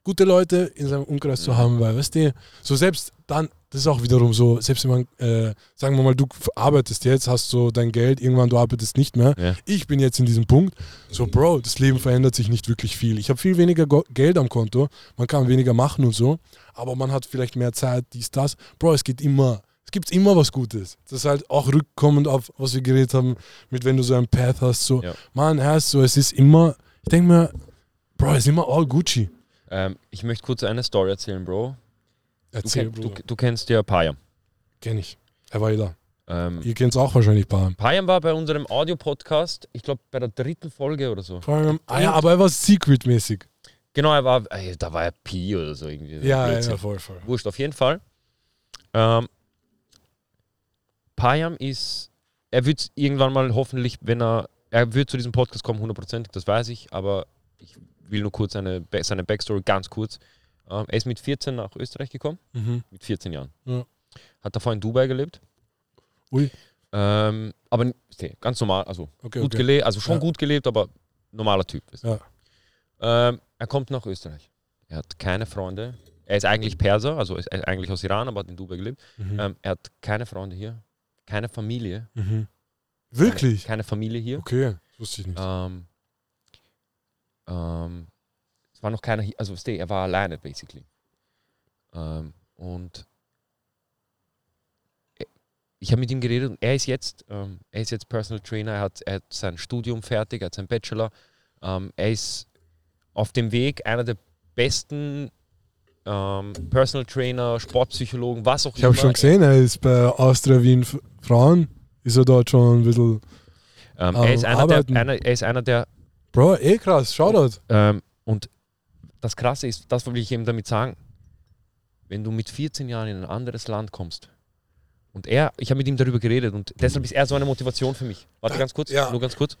gute Leute in seinem Umkreis zu haben, weil, weißt du, so selbst dann, das ist auch wiederum so, selbst wenn man, äh, sagen wir mal, du arbeitest jetzt, hast so dein Geld, irgendwann du arbeitest nicht mehr. Ja. Ich bin jetzt in diesem Punkt, so Bro, das Leben verändert sich nicht wirklich viel. Ich habe viel weniger Go Geld am Konto, man kann weniger machen und so, aber man hat vielleicht mehr Zeit, dies, das. Bro, es geht immer, es gibt immer was Gutes. Das ist halt auch rückkommend auf, was wir geredet haben, mit wenn du so einen Path hast, so, Ja. man, heißt so, es ist immer, ich denke mir, Bro, es ist immer all Gucci. Ähm, ich möchte kurz eine Story erzählen, Bro. Du, Erzähl, du, Bruder. du kennst ja Payam. Kenn ich. Er war eh da. Ähm, Ihr kennt es auch wahrscheinlich, Bayern. Payam war bei unserem Audio-Podcast, ich glaube bei der dritten Folge oder so. Allem, ah ja, aber er war secret-mäßig. Genau, er war, ey, da war er Pi oder so irgendwie. Ja, ja, ja, voll, voll. Wurscht, auf jeden Fall. Ähm, Payam ist, er wird irgendwann mal hoffentlich, wenn er, er wird zu diesem Podcast kommen, hundertprozentig, das weiß ich, aber ich will nur kurz eine, Ba- seine Backstory ganz kurz. Ähm, er ist mit 14 nach Österreich gekommen, Mhm. mit 14 Jahren. Ja. Hat davor in Dubai gelebt. Ui. Ähm, aber nee, ganz normal, also Okay, gut okay. gelebt, also schon Ja. gut gelebt, aber normaler Typ. Ist. Ja. Ähm, er kommt nach Österreich. Er hat keine Freunde. Er ist eigentlich Perser, also ist eigentlich aus Iran, aber hat in Dubai gelebt. Mhm. Ähm, er hat keine Freunde hier, keine Familie. Mhm. Wirklich? Keine, keine Familie hier. Okay, das wusste ich nicht. Ähm, ähm, es war noch keiner hier, also er war alleine, basically. Ähm, und er- ich habe mit ihm geredet und er ist jetzt, ähm, er ist jetzt Personal Trainer, er hat, er hat sein Studium fertig, er hat seinen Bachelor. Ähm, er ist auf dem Weg, einer der besten ähm, Personal Trainer, Sportpsychologen, was auch Ich habe schon gesehen, er ist bei Austria Wien Frauen, ist er dort schon ein bisschen, Ähm, er, ist einer Arbeiten. der, einer, er ist einer der Bro, eh krass, Shoutout. Ähm, und das Krasse ist, das will ich eben damit sagen, wenn du mit 14 Jahren in ein anderes Land kommst und er, ich habe mit ihm darüber geredet und deshalb ist er so eine Motivation für mich. Warte ganz kurz, Ja. nur ganz kurz.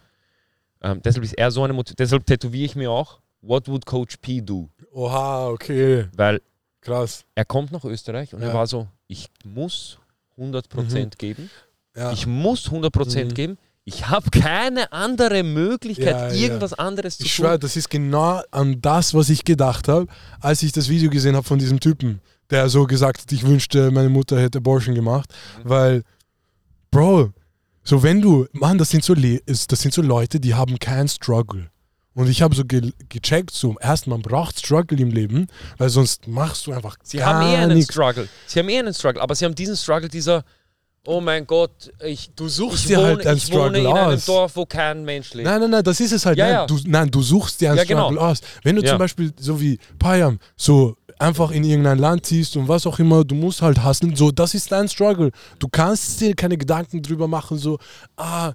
Ähm, deshalb ist er so eine Motivation, deshalb tätowiere ich mir auch, what would Coach P do? Oha, okay, Weil krass. er kommt nach Österreich und Ja. er war so, ich muss 100% geben, Ja. ich muss 100% Mhm. geben, ich habe keine andere Möglichkeit, Ja, ja. irgendwas anderes zu Ich tun. schwöre, das ist genau an das, was ich gedacht habe, als ich das Video gesehen habe von diesem Typen, der so gesagt hat, ich wünschte, meine Mutter hätte Abortion gemacht, Mhm. weil, Bro, so wenn du, Mann, das sind so, Le das sind so Leute, die haben keinen Struggle. Und ich habe so ge gecheckt, so erst man braucht Struggle im Leben, weil sonst machst du einfach Sie gar haben eher einen nichts. Struggle. Sie haben eher einen Struggle, aber sie haben diesen Struggle dieser, oh mein Gott, ich, Du suchst ich, dir wohne, halt einen ich wohne Struggle in einem aus. Dorf, wo kein Mensch lebt. Nein, nein, nein, das ist es halt. Ja, nein, ja. Du, nein, du suchst dir einen Ja, genau. Struggle aus. Wenn du zum Beispiel so wie Payam so einfach in irgendein Land ziehst und was auch immer, du musst halt hustlen, so, das ist dein Struggle. Du kannst dir keine Gedanken drüber machen, so, ah,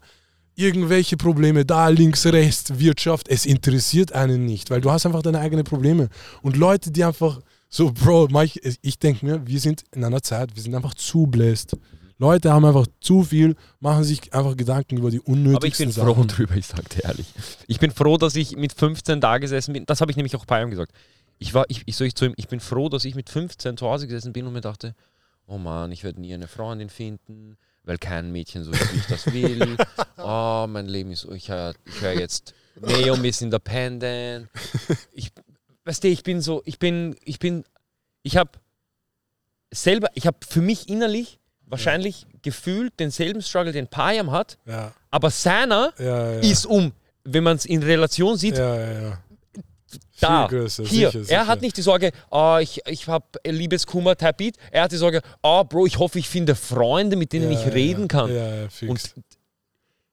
irgendwelche Probleme da, links, rechts, Wirtschaft, es interessiert einen nicht, weil du hast einfach deine eigenen Probleme. Und Leute, die einfach so, Bro, manch, ich denke mir, wir sind in einer Zeit, wir sind einfach zu bläst. Leute haben einfach zu viel, machen sich einfach Gedanken über die unnötigsten aber ich bin Sachen. froh drüber, ich sag dir ehrlich. Ich bin froh, dass ich mit 15 da gesessen bin. Das habe ich nämlich auch bei ihm gesagt. Ich war, ich, ich, soll ich, zu ihm, ich bin froh, dass ich mit 15 zu Hause gesessen bin und mir dachte, oh Mann, ich werde nie eine Freundin finden, weil kein Mädchen so ist, wie ich das will. Oh, mein Leben ist ich höre hör jetzt Neo Miss Independent. Ich, weißt du, ich bin so, ich bin, ich bin, ich habe selber, ich habe für mich innerlich wahrscheinlich gefühlt denselben Struggle, den Payam hat, Ja, aber seiner ja, ja. ist um, wenn man es in Relation sieht, Ja, ja, ja. Da, größer, hier. sicher, Er sicher. hat nicht die Sorge, oh, ich, ich habe Liebeskummer, Tapit. Er hat die Sorge, oh, Bro, ich hoffe, ich finde Freunde, mit denen ja, ich reden ja, kann. Ja, ja, fix. Und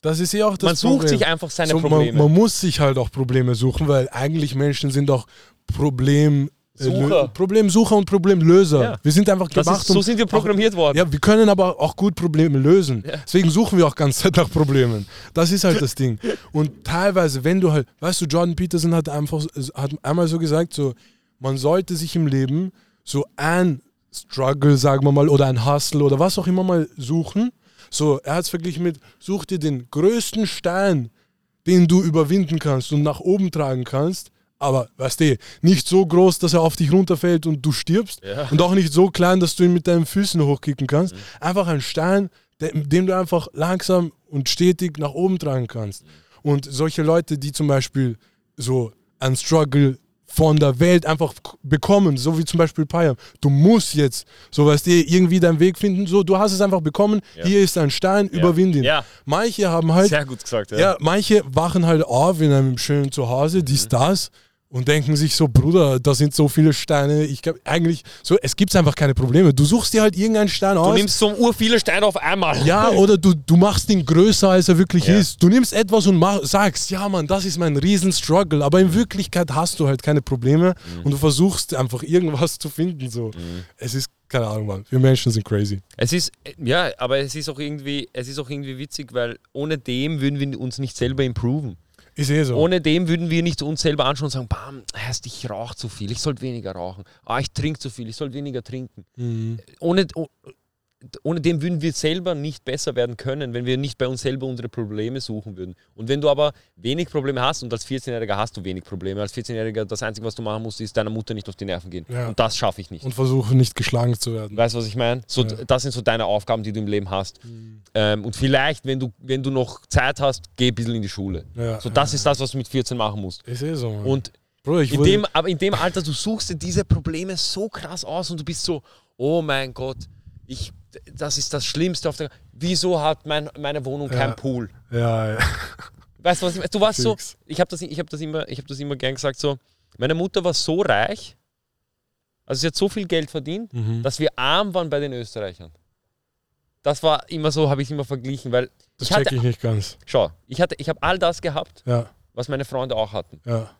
das ist ja auch das man sucht Problem. sich einfach seine so, man, Probleme. man muss sich halt auch Probleme suchen, weil eigentlich Menschen sind auch Problem, Sucher. Lö- Problemsucher und Problemlöser. Ja. Wir sind einfach gemacht, ist, so sind wir programmiert worden. Ja, wir können aber auch gut Probleme lösen. Ja. Deswegen suchen wir auch ganz Zeit nach Problemen. Das ist halt das Ding. Und teilweise, wenn du halt, weißt du, Jordan Peterson hat einfach hat einmal so gesagt, so man sollte sich im Leben so ein Struggle, sagen wir mal, oder ein Hustle oder was auch immer mal suchen. So, er hat es verglichen mit, such dir den größten Stein, den du überwinden kannst und nach oben tragen kannst. Aber, weißt du, nicht so groß, dass er auf dich runterfällt und du stirbst. Ja. Und auch nicht so klein, dass du ihn mit deinen Füßen hochkicken kannst. Einfach ein Stein, den, du einfach langsam und stetig nach oben tragen kannst. Und solche Leute, die zum Beispiel so einen Struggle von der Welt einfach bekommen, so wie zum Beispiel Payam. Du musst jetzt, so weißt du, irgendwie deinen Weg finden. So, du hast es einfach bekommen. Ja. Hier ist ein Stein, überwind ihn. Ja, Manche haben halt sehr gut gesagt. Ja. ja, manche wachen halt auf in einem schönen Zuhause, Mhm. dies, das, und denken sich so, Bruder, da sind so viele Steine. Ich glaube eigentlich, so, es gibt einfach keine Probleme. Du suchst dir halt irgendeinen Stein Du aus. nimmst so ur viele Steine auf einmal. ja, oder du, du machst ihn größer, als er wirklich Ja. ist. Du nimmst etwas und mach, sagst, ja, Mann, das ist mein Riesen-Struggle. Aber in Wirklichkeit hast du halt keine Probleme und du versuchst einfach irgendwas zu finden. So. Es ist, keine Ahnung, Mann. Wir Menschen sind crazy. Es ist, ja, aber es ist auch irgendwie, es ist auch irgendwie witzig, weil ohne dem würden wir uns nicht selber improven. Ist eh so. Ohne dem würden wir nicht uns selber anschauen und sagen, bam, heißt, ich rauche zu viel, ich sollte weniger rauchen. Ah, ich trinke zu viel, ich sollte weniger trinken. Mhm. Ohne, oh, ohne dem würden wir selber nicht besser werden können, wenn wir nicht bei uns selber unsere Probleme suchen würden. Und wenn du aber wenig Probleme hast und als 14-Jähriger hast du wenig Probleme, als 14-Jähriger das Einzige, was du machen musst, ist deiner Mutter nicht auf die Nerven gehen. Ja. Und das schaffe ich nicht. Und versuche nicht geschlagen zu werden. Weißt du, was ich meine? So, Ja. Mhm. Das sind so deine Aufgaben, die du im Leben hast. Ähm, und vielleicht, wenn du, wenn du noch Zeit hast, geh ein bisschen in die Schule. Ja, So, das ist das, was du mit 14 machen musst. Ist eh so, Mann. Und Bro, ich in dem, aber in dem Alter, du suchst dir diese Probleme so krass aus und du bist so, oh mein Gott, ich, das ist das Schlimmste auf der. Wieso hat mein, meine Wohnung Ja. kein Pool? ja, ja. Weißt du, was ich meine? Du warst so, Fix. ich habe das, ich hab das, immer, ich hab das immer gern gesagt, so, meine Mutter war so reich, also sie hat so viel Geld verdient, Mhm. dass wir arm waren bei den Österreichern. Das war immer so, habe ich immer verglichen, weil Das ich check hatte, ich nicht ganz. schau, ich hatte, ich habe all das gehabt, Ja, was meine Freunde auch hatten, ja.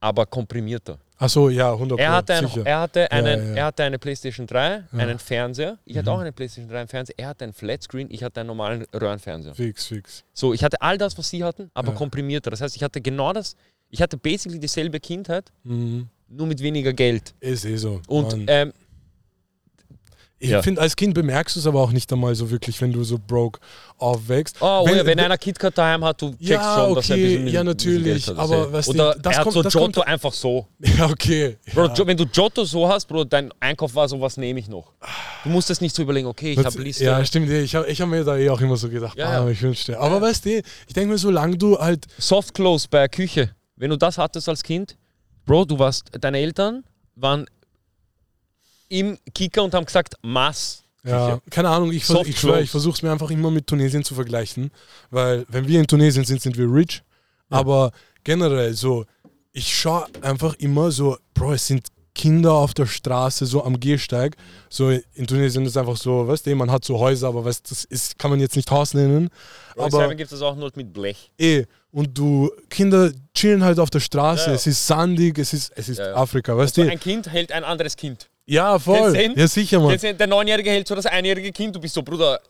aber komprimierter. Achso, ja, 100 Er hatte, ein, er, hatte einen, ja. er hatte eine PlayStation 3, Ja. Mhm. einen Fernseher. Ich hatte auch eine PlayStation 3, einen Fernseher. Er hatte einen Flatscreen, ich hatte einen normalen Röhrenfernseher. Fix, fix. So, ich hatte all das, was sie hatten, aber Ja. komprimierter. Das heißt, ich hatte genau das, ich hatte basically dieselbe Kindheit, Mhm. nur mit weniger Geld. Ist eh so. Und ähm, ich ja. finde, als Kind bemerkst du es aber auch nicht einmal so wirklich, wenn du so broke aufwächst. oh, Wenn- wenn, wenn einer KitKat daheim hat, du checkst Ja, schon, dass er ein okay, bisschen, ja, bisschen natürlich, hat. aber du, Oder das er hat kommt- so das Giotto einfach so. Ja, okay. Bro, ja. Wenn du Giotto so hast, Bro, dein Einkauf war so, was nehme ich noch? Du musst das nicht so überlegen, okay, ich habe Liste. Ja, stimmt. eh. Ich habe hab mir da eh auch immer so gedacht, Ja, ah, ja. ich wünschte. Aber weißt du, ich denke mir, solange du halt. Soft Close bei der Küche. Wenn du das hattest als Kind, Bro, du warst, deine Eltern waren im Kicker und haben gesagt, Mass. Ja, keine Ahnung, ich, vers ich ich versuche es mir einfach immer mit Tunesien zu vergleichen. Weil, wenn wir in Tunesien sind, sind wir rich. Aber generell so, ich schaue einfach immer so, Bro, es sind Kinder auf der Straße, so am Gehsteig. So in Tunesien ist einfach so, weißt du, man hat so Häuser, aber weißt, das ist, kann man jetzt nicht Haus nennen. Bro, aber gibt es auch nur mit Blech. eh, und du, Kinder chillen halt auf der Straße, Ja, ja. es ist sandig, es ist, es ist Ja, ja. Afrika, weißt So du? ein Kind hält ein anderes Kind. Ja, voll. Ja, sicher, Mann. Der Neunjährige hält so das einjährige Kind. Du bist so, Bruder,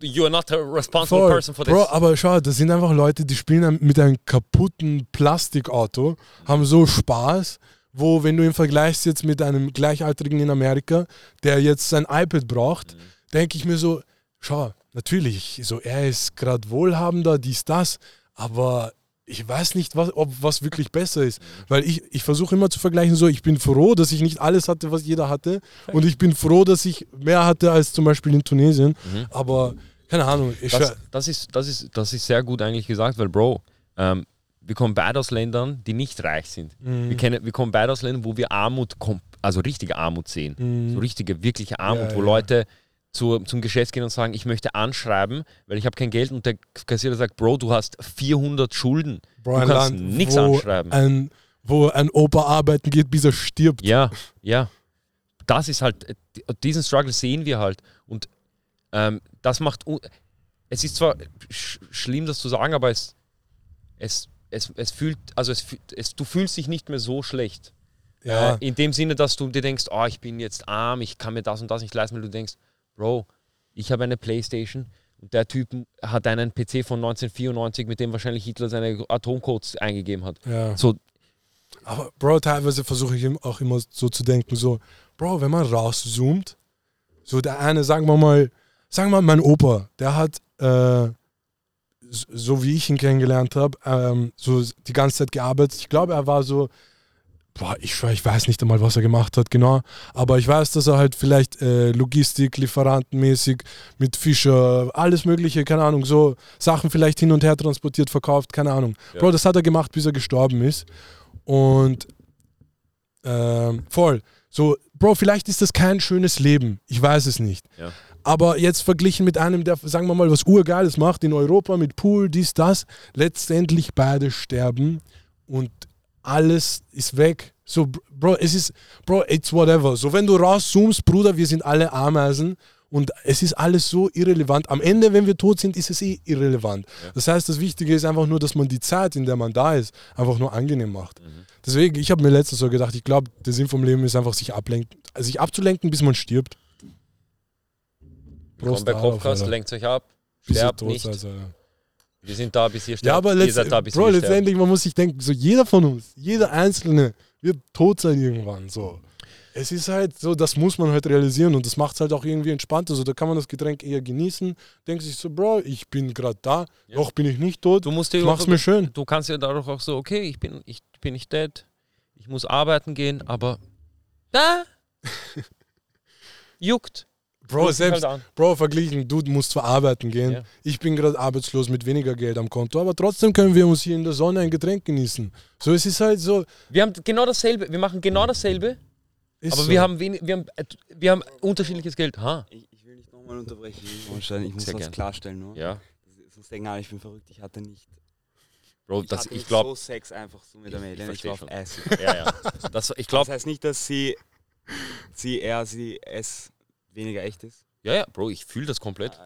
you are not a responsible Voll. person for this. Bro, aber schau, das sind einfach Leute, die spielen mit einem kaputten Plastikauto, haben so Spaß, wo, wenn du ihn vergleichst jetzt mit einem Gleichaltrigen in Amerika, der jetzt sein iPad braucht, Mhm. denke ich mir so, schau, natürlich, so er ist gerade wohlhabender, dies, das, aber ich weiß nicht, was, ob was wirklich besser ist. Weil ich, ich versuche immer zu vergleichen, so ich bin froh, dass ich nicht alles hatte, was jeder hatte. Und ich bin froh, dass ich mehr hatte als zum Beispiel in Tunesien. Aber keine Ahnung, ich das, das, ist, das, ist, das ist sehr gut eigentlich gesagt, weil, Bro, ähm, wir kommen beide aus Ländern, die nicht reich sind. Mhm. Wir, kennen, wir kommen beide aus Ländern, wo wir Armut, also richtige Armut sehen. So richtige, wirkliche Armut, Mhm. Ja, wo ja. Leute zu, zum Geschäft gehen und sagen, ich möchte anschreiben, weil ich habe kein Geld und der Kassierer sagt, Bro, du hast 400 Schulden. Bro, du kannst nichts anschreiben. Ein, wo ein Opa arbeiten geht, bis er stirbt. Ja, ja. Das ist halt, diesen Struggle sehen wir halt. Und ähm, das macht, es ist zwar sch schlimm, das zu sagen, aber es, es, es, es fühlt, also es, es, du fühlst dich nicht mehr so schlecht. Ja, Äh, in dem Sinne, dass du dir denkst, oh, ich bin jetzt arm, ich kann mir das und das nicht leisten, weil du denkst, Bro, ich habe eine Playstation und der Typ hat einen PC von 1994, mit dem wahrscheinlich Hitler seine Atomcodes eingegeben hat. ja. So, Aber Bro, teilweise versuche ich ihm auch immer so zu denken, so, Bro, wenn man rauszoomt, so der eine, sagen wir mal, sagen wir mal, mein Opa, der hat, äh, so wie ich ihn kennengelernt habe, ähm, so die ganze Zeit gearbeitet. Ich glaube, er war so, boah, ich, ich weiß nicht einmal, was er gemacht hat, genau. Aber ich weiß, dass er halt vielleicht äh, Logistik, Lieferantenmäßig mit Fischer, alles Mögliche, keine Ahnung, so Sachen vielleicht hin und her transportiert, verkauft, keine Ahnung. Bro, das hat er gemacht, bis er gestorben ist. Und ähm, voll. So, Bro, vielleicht ist das kein schönes Leben. Ich weiß es nicht. Ja. Aber jetzt verglichen mit einem, der, sagen wir mal, was Urgeiles macht in Europa mit Pool, dies, das, letztendlich beide sterben und alles ist weg. So, br- Bro, es ist, Bro, it's whatever. So, wenn du rauszoomst, Bruder, wir sind alle Ameisen und es ist alles so irrelevant. Am Ende, wenn wir tot sind, ist es eh irrelevant. Das heißt, das Wichtige ist einfach nur, dass man die Zeit, in der man da ist, einfach nur angenehm macht. Deswegen, ich habe mir letztens so gedacht, ich glaube, der Sinn vom Leben ist einfach, sich ablenken, also sich abzulenken, bis man stirbt. Willkommen bei Kopfkast, lenkt euch ab, Bis sterbt tot nicht. seid, Alter. Wir sind da, bis ihr sterbt. Ja, aber letzt, da, Bro, letztendlich, man muss sich denken, so jeder von uns, jeder Einzelne wird tot sein irgendwann. So. Es ist halt so, das muss man halt realisieren und das macht es halt auch irgendwie entspannter. So, da kann man das Getränk eher genießen, denkt sich so, Bro, ich bin gerade da, noch bin ich nicht tot, Du musst ich dir mach's auch- mir schön. du kannst ja dadurch auch so, okay, ich bin, ich bin nicht dead, ich muss arbeiten gehen, aber da juckt. Bro, selbst, halt. Bro, verglichen, du musst zwar arbeiten gehen, Ja. ich bin gerade arbeitslos mit weniger Geld am Konto, aber trotzdem können wir uns hier in der Sonne ein Getränk genießen. So, es ist halt so. Wir haben genau dasselbe, wir machen genau dasselbe, Ist aber so. wir, haben wenig, wir, haben, äh, wir haben unterschiedliches Geld. Ha. Ich, ich will nicht nochmal unterbrechen. Ich muss Sehr was gern. klarstellen. Nur. Ja, Sonst denken alle, ich bin verrückt. Ich hatte nicht. Bro, Ich, das, hatte ich glaube, so Sex einfach so mit der Ich- ich Mädchen. Ich, versteh war auf. Acid. ja, ja. Das, ich Das glaube, heißt nicht, dass sie, sie eher, sie es weniger echt ist. ja, ja, Bro, ich fühle das komplett.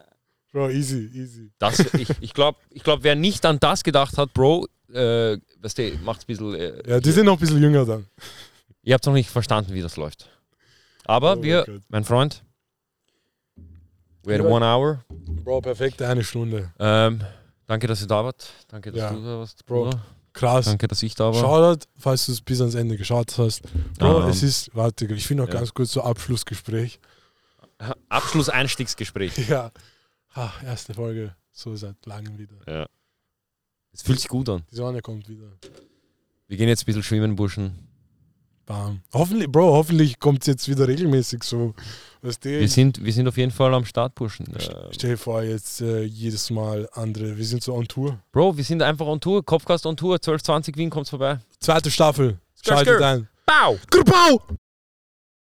Bro, easy, easy. Das, ich ich glaube, ich glaub, wer nicht an das gedacht hat, Bro, äh, weißt du, macht ein bisschen. Äh, Ja, die sind noch ein bisschen jünger dann. Ihr habt noch nicht verstanden, wie das läuft. Aber Oh wir, mein Freund, we had one hour. Bro, perfekte eine Stunde. Ähm, danke, dass ihr da wart. Danke, dass Ja. du da warst, Bro. Bruder. Krass. Danke, dass ich da war. Shoutout, falls du es bis ans Ende geschaut hast. Bro, Ähm, es ist, warte, ich finde noch ja. ganz kurz so Abschlussgespräch. Abschluss-Einstiegsgespräch. Ja. Ha, erste Folge, so seit langem wieder. Ja. Es fühlt sich gut an. Die Sonne kommt wieder. Wir gehen jetzt ein bisschen schwimmen, Burschen. Bam. Hoffentlich, Bro, hoffentlich kommt es jetzt wieder regelmäßig so. Weißt du, Wir sind, wir sind auf jeden Fall am Start, Burschen. Ähm, stell dir vor, jetzt äh, jedes Mal andere. Wir sind so on Tour. Bro, wir sind einfach on Tour. Kopfcast on Tour. 1220 Wien kommt vorbei. Zweite Staffel. Skr, Schaltet skr. ein. Bau! Grubau!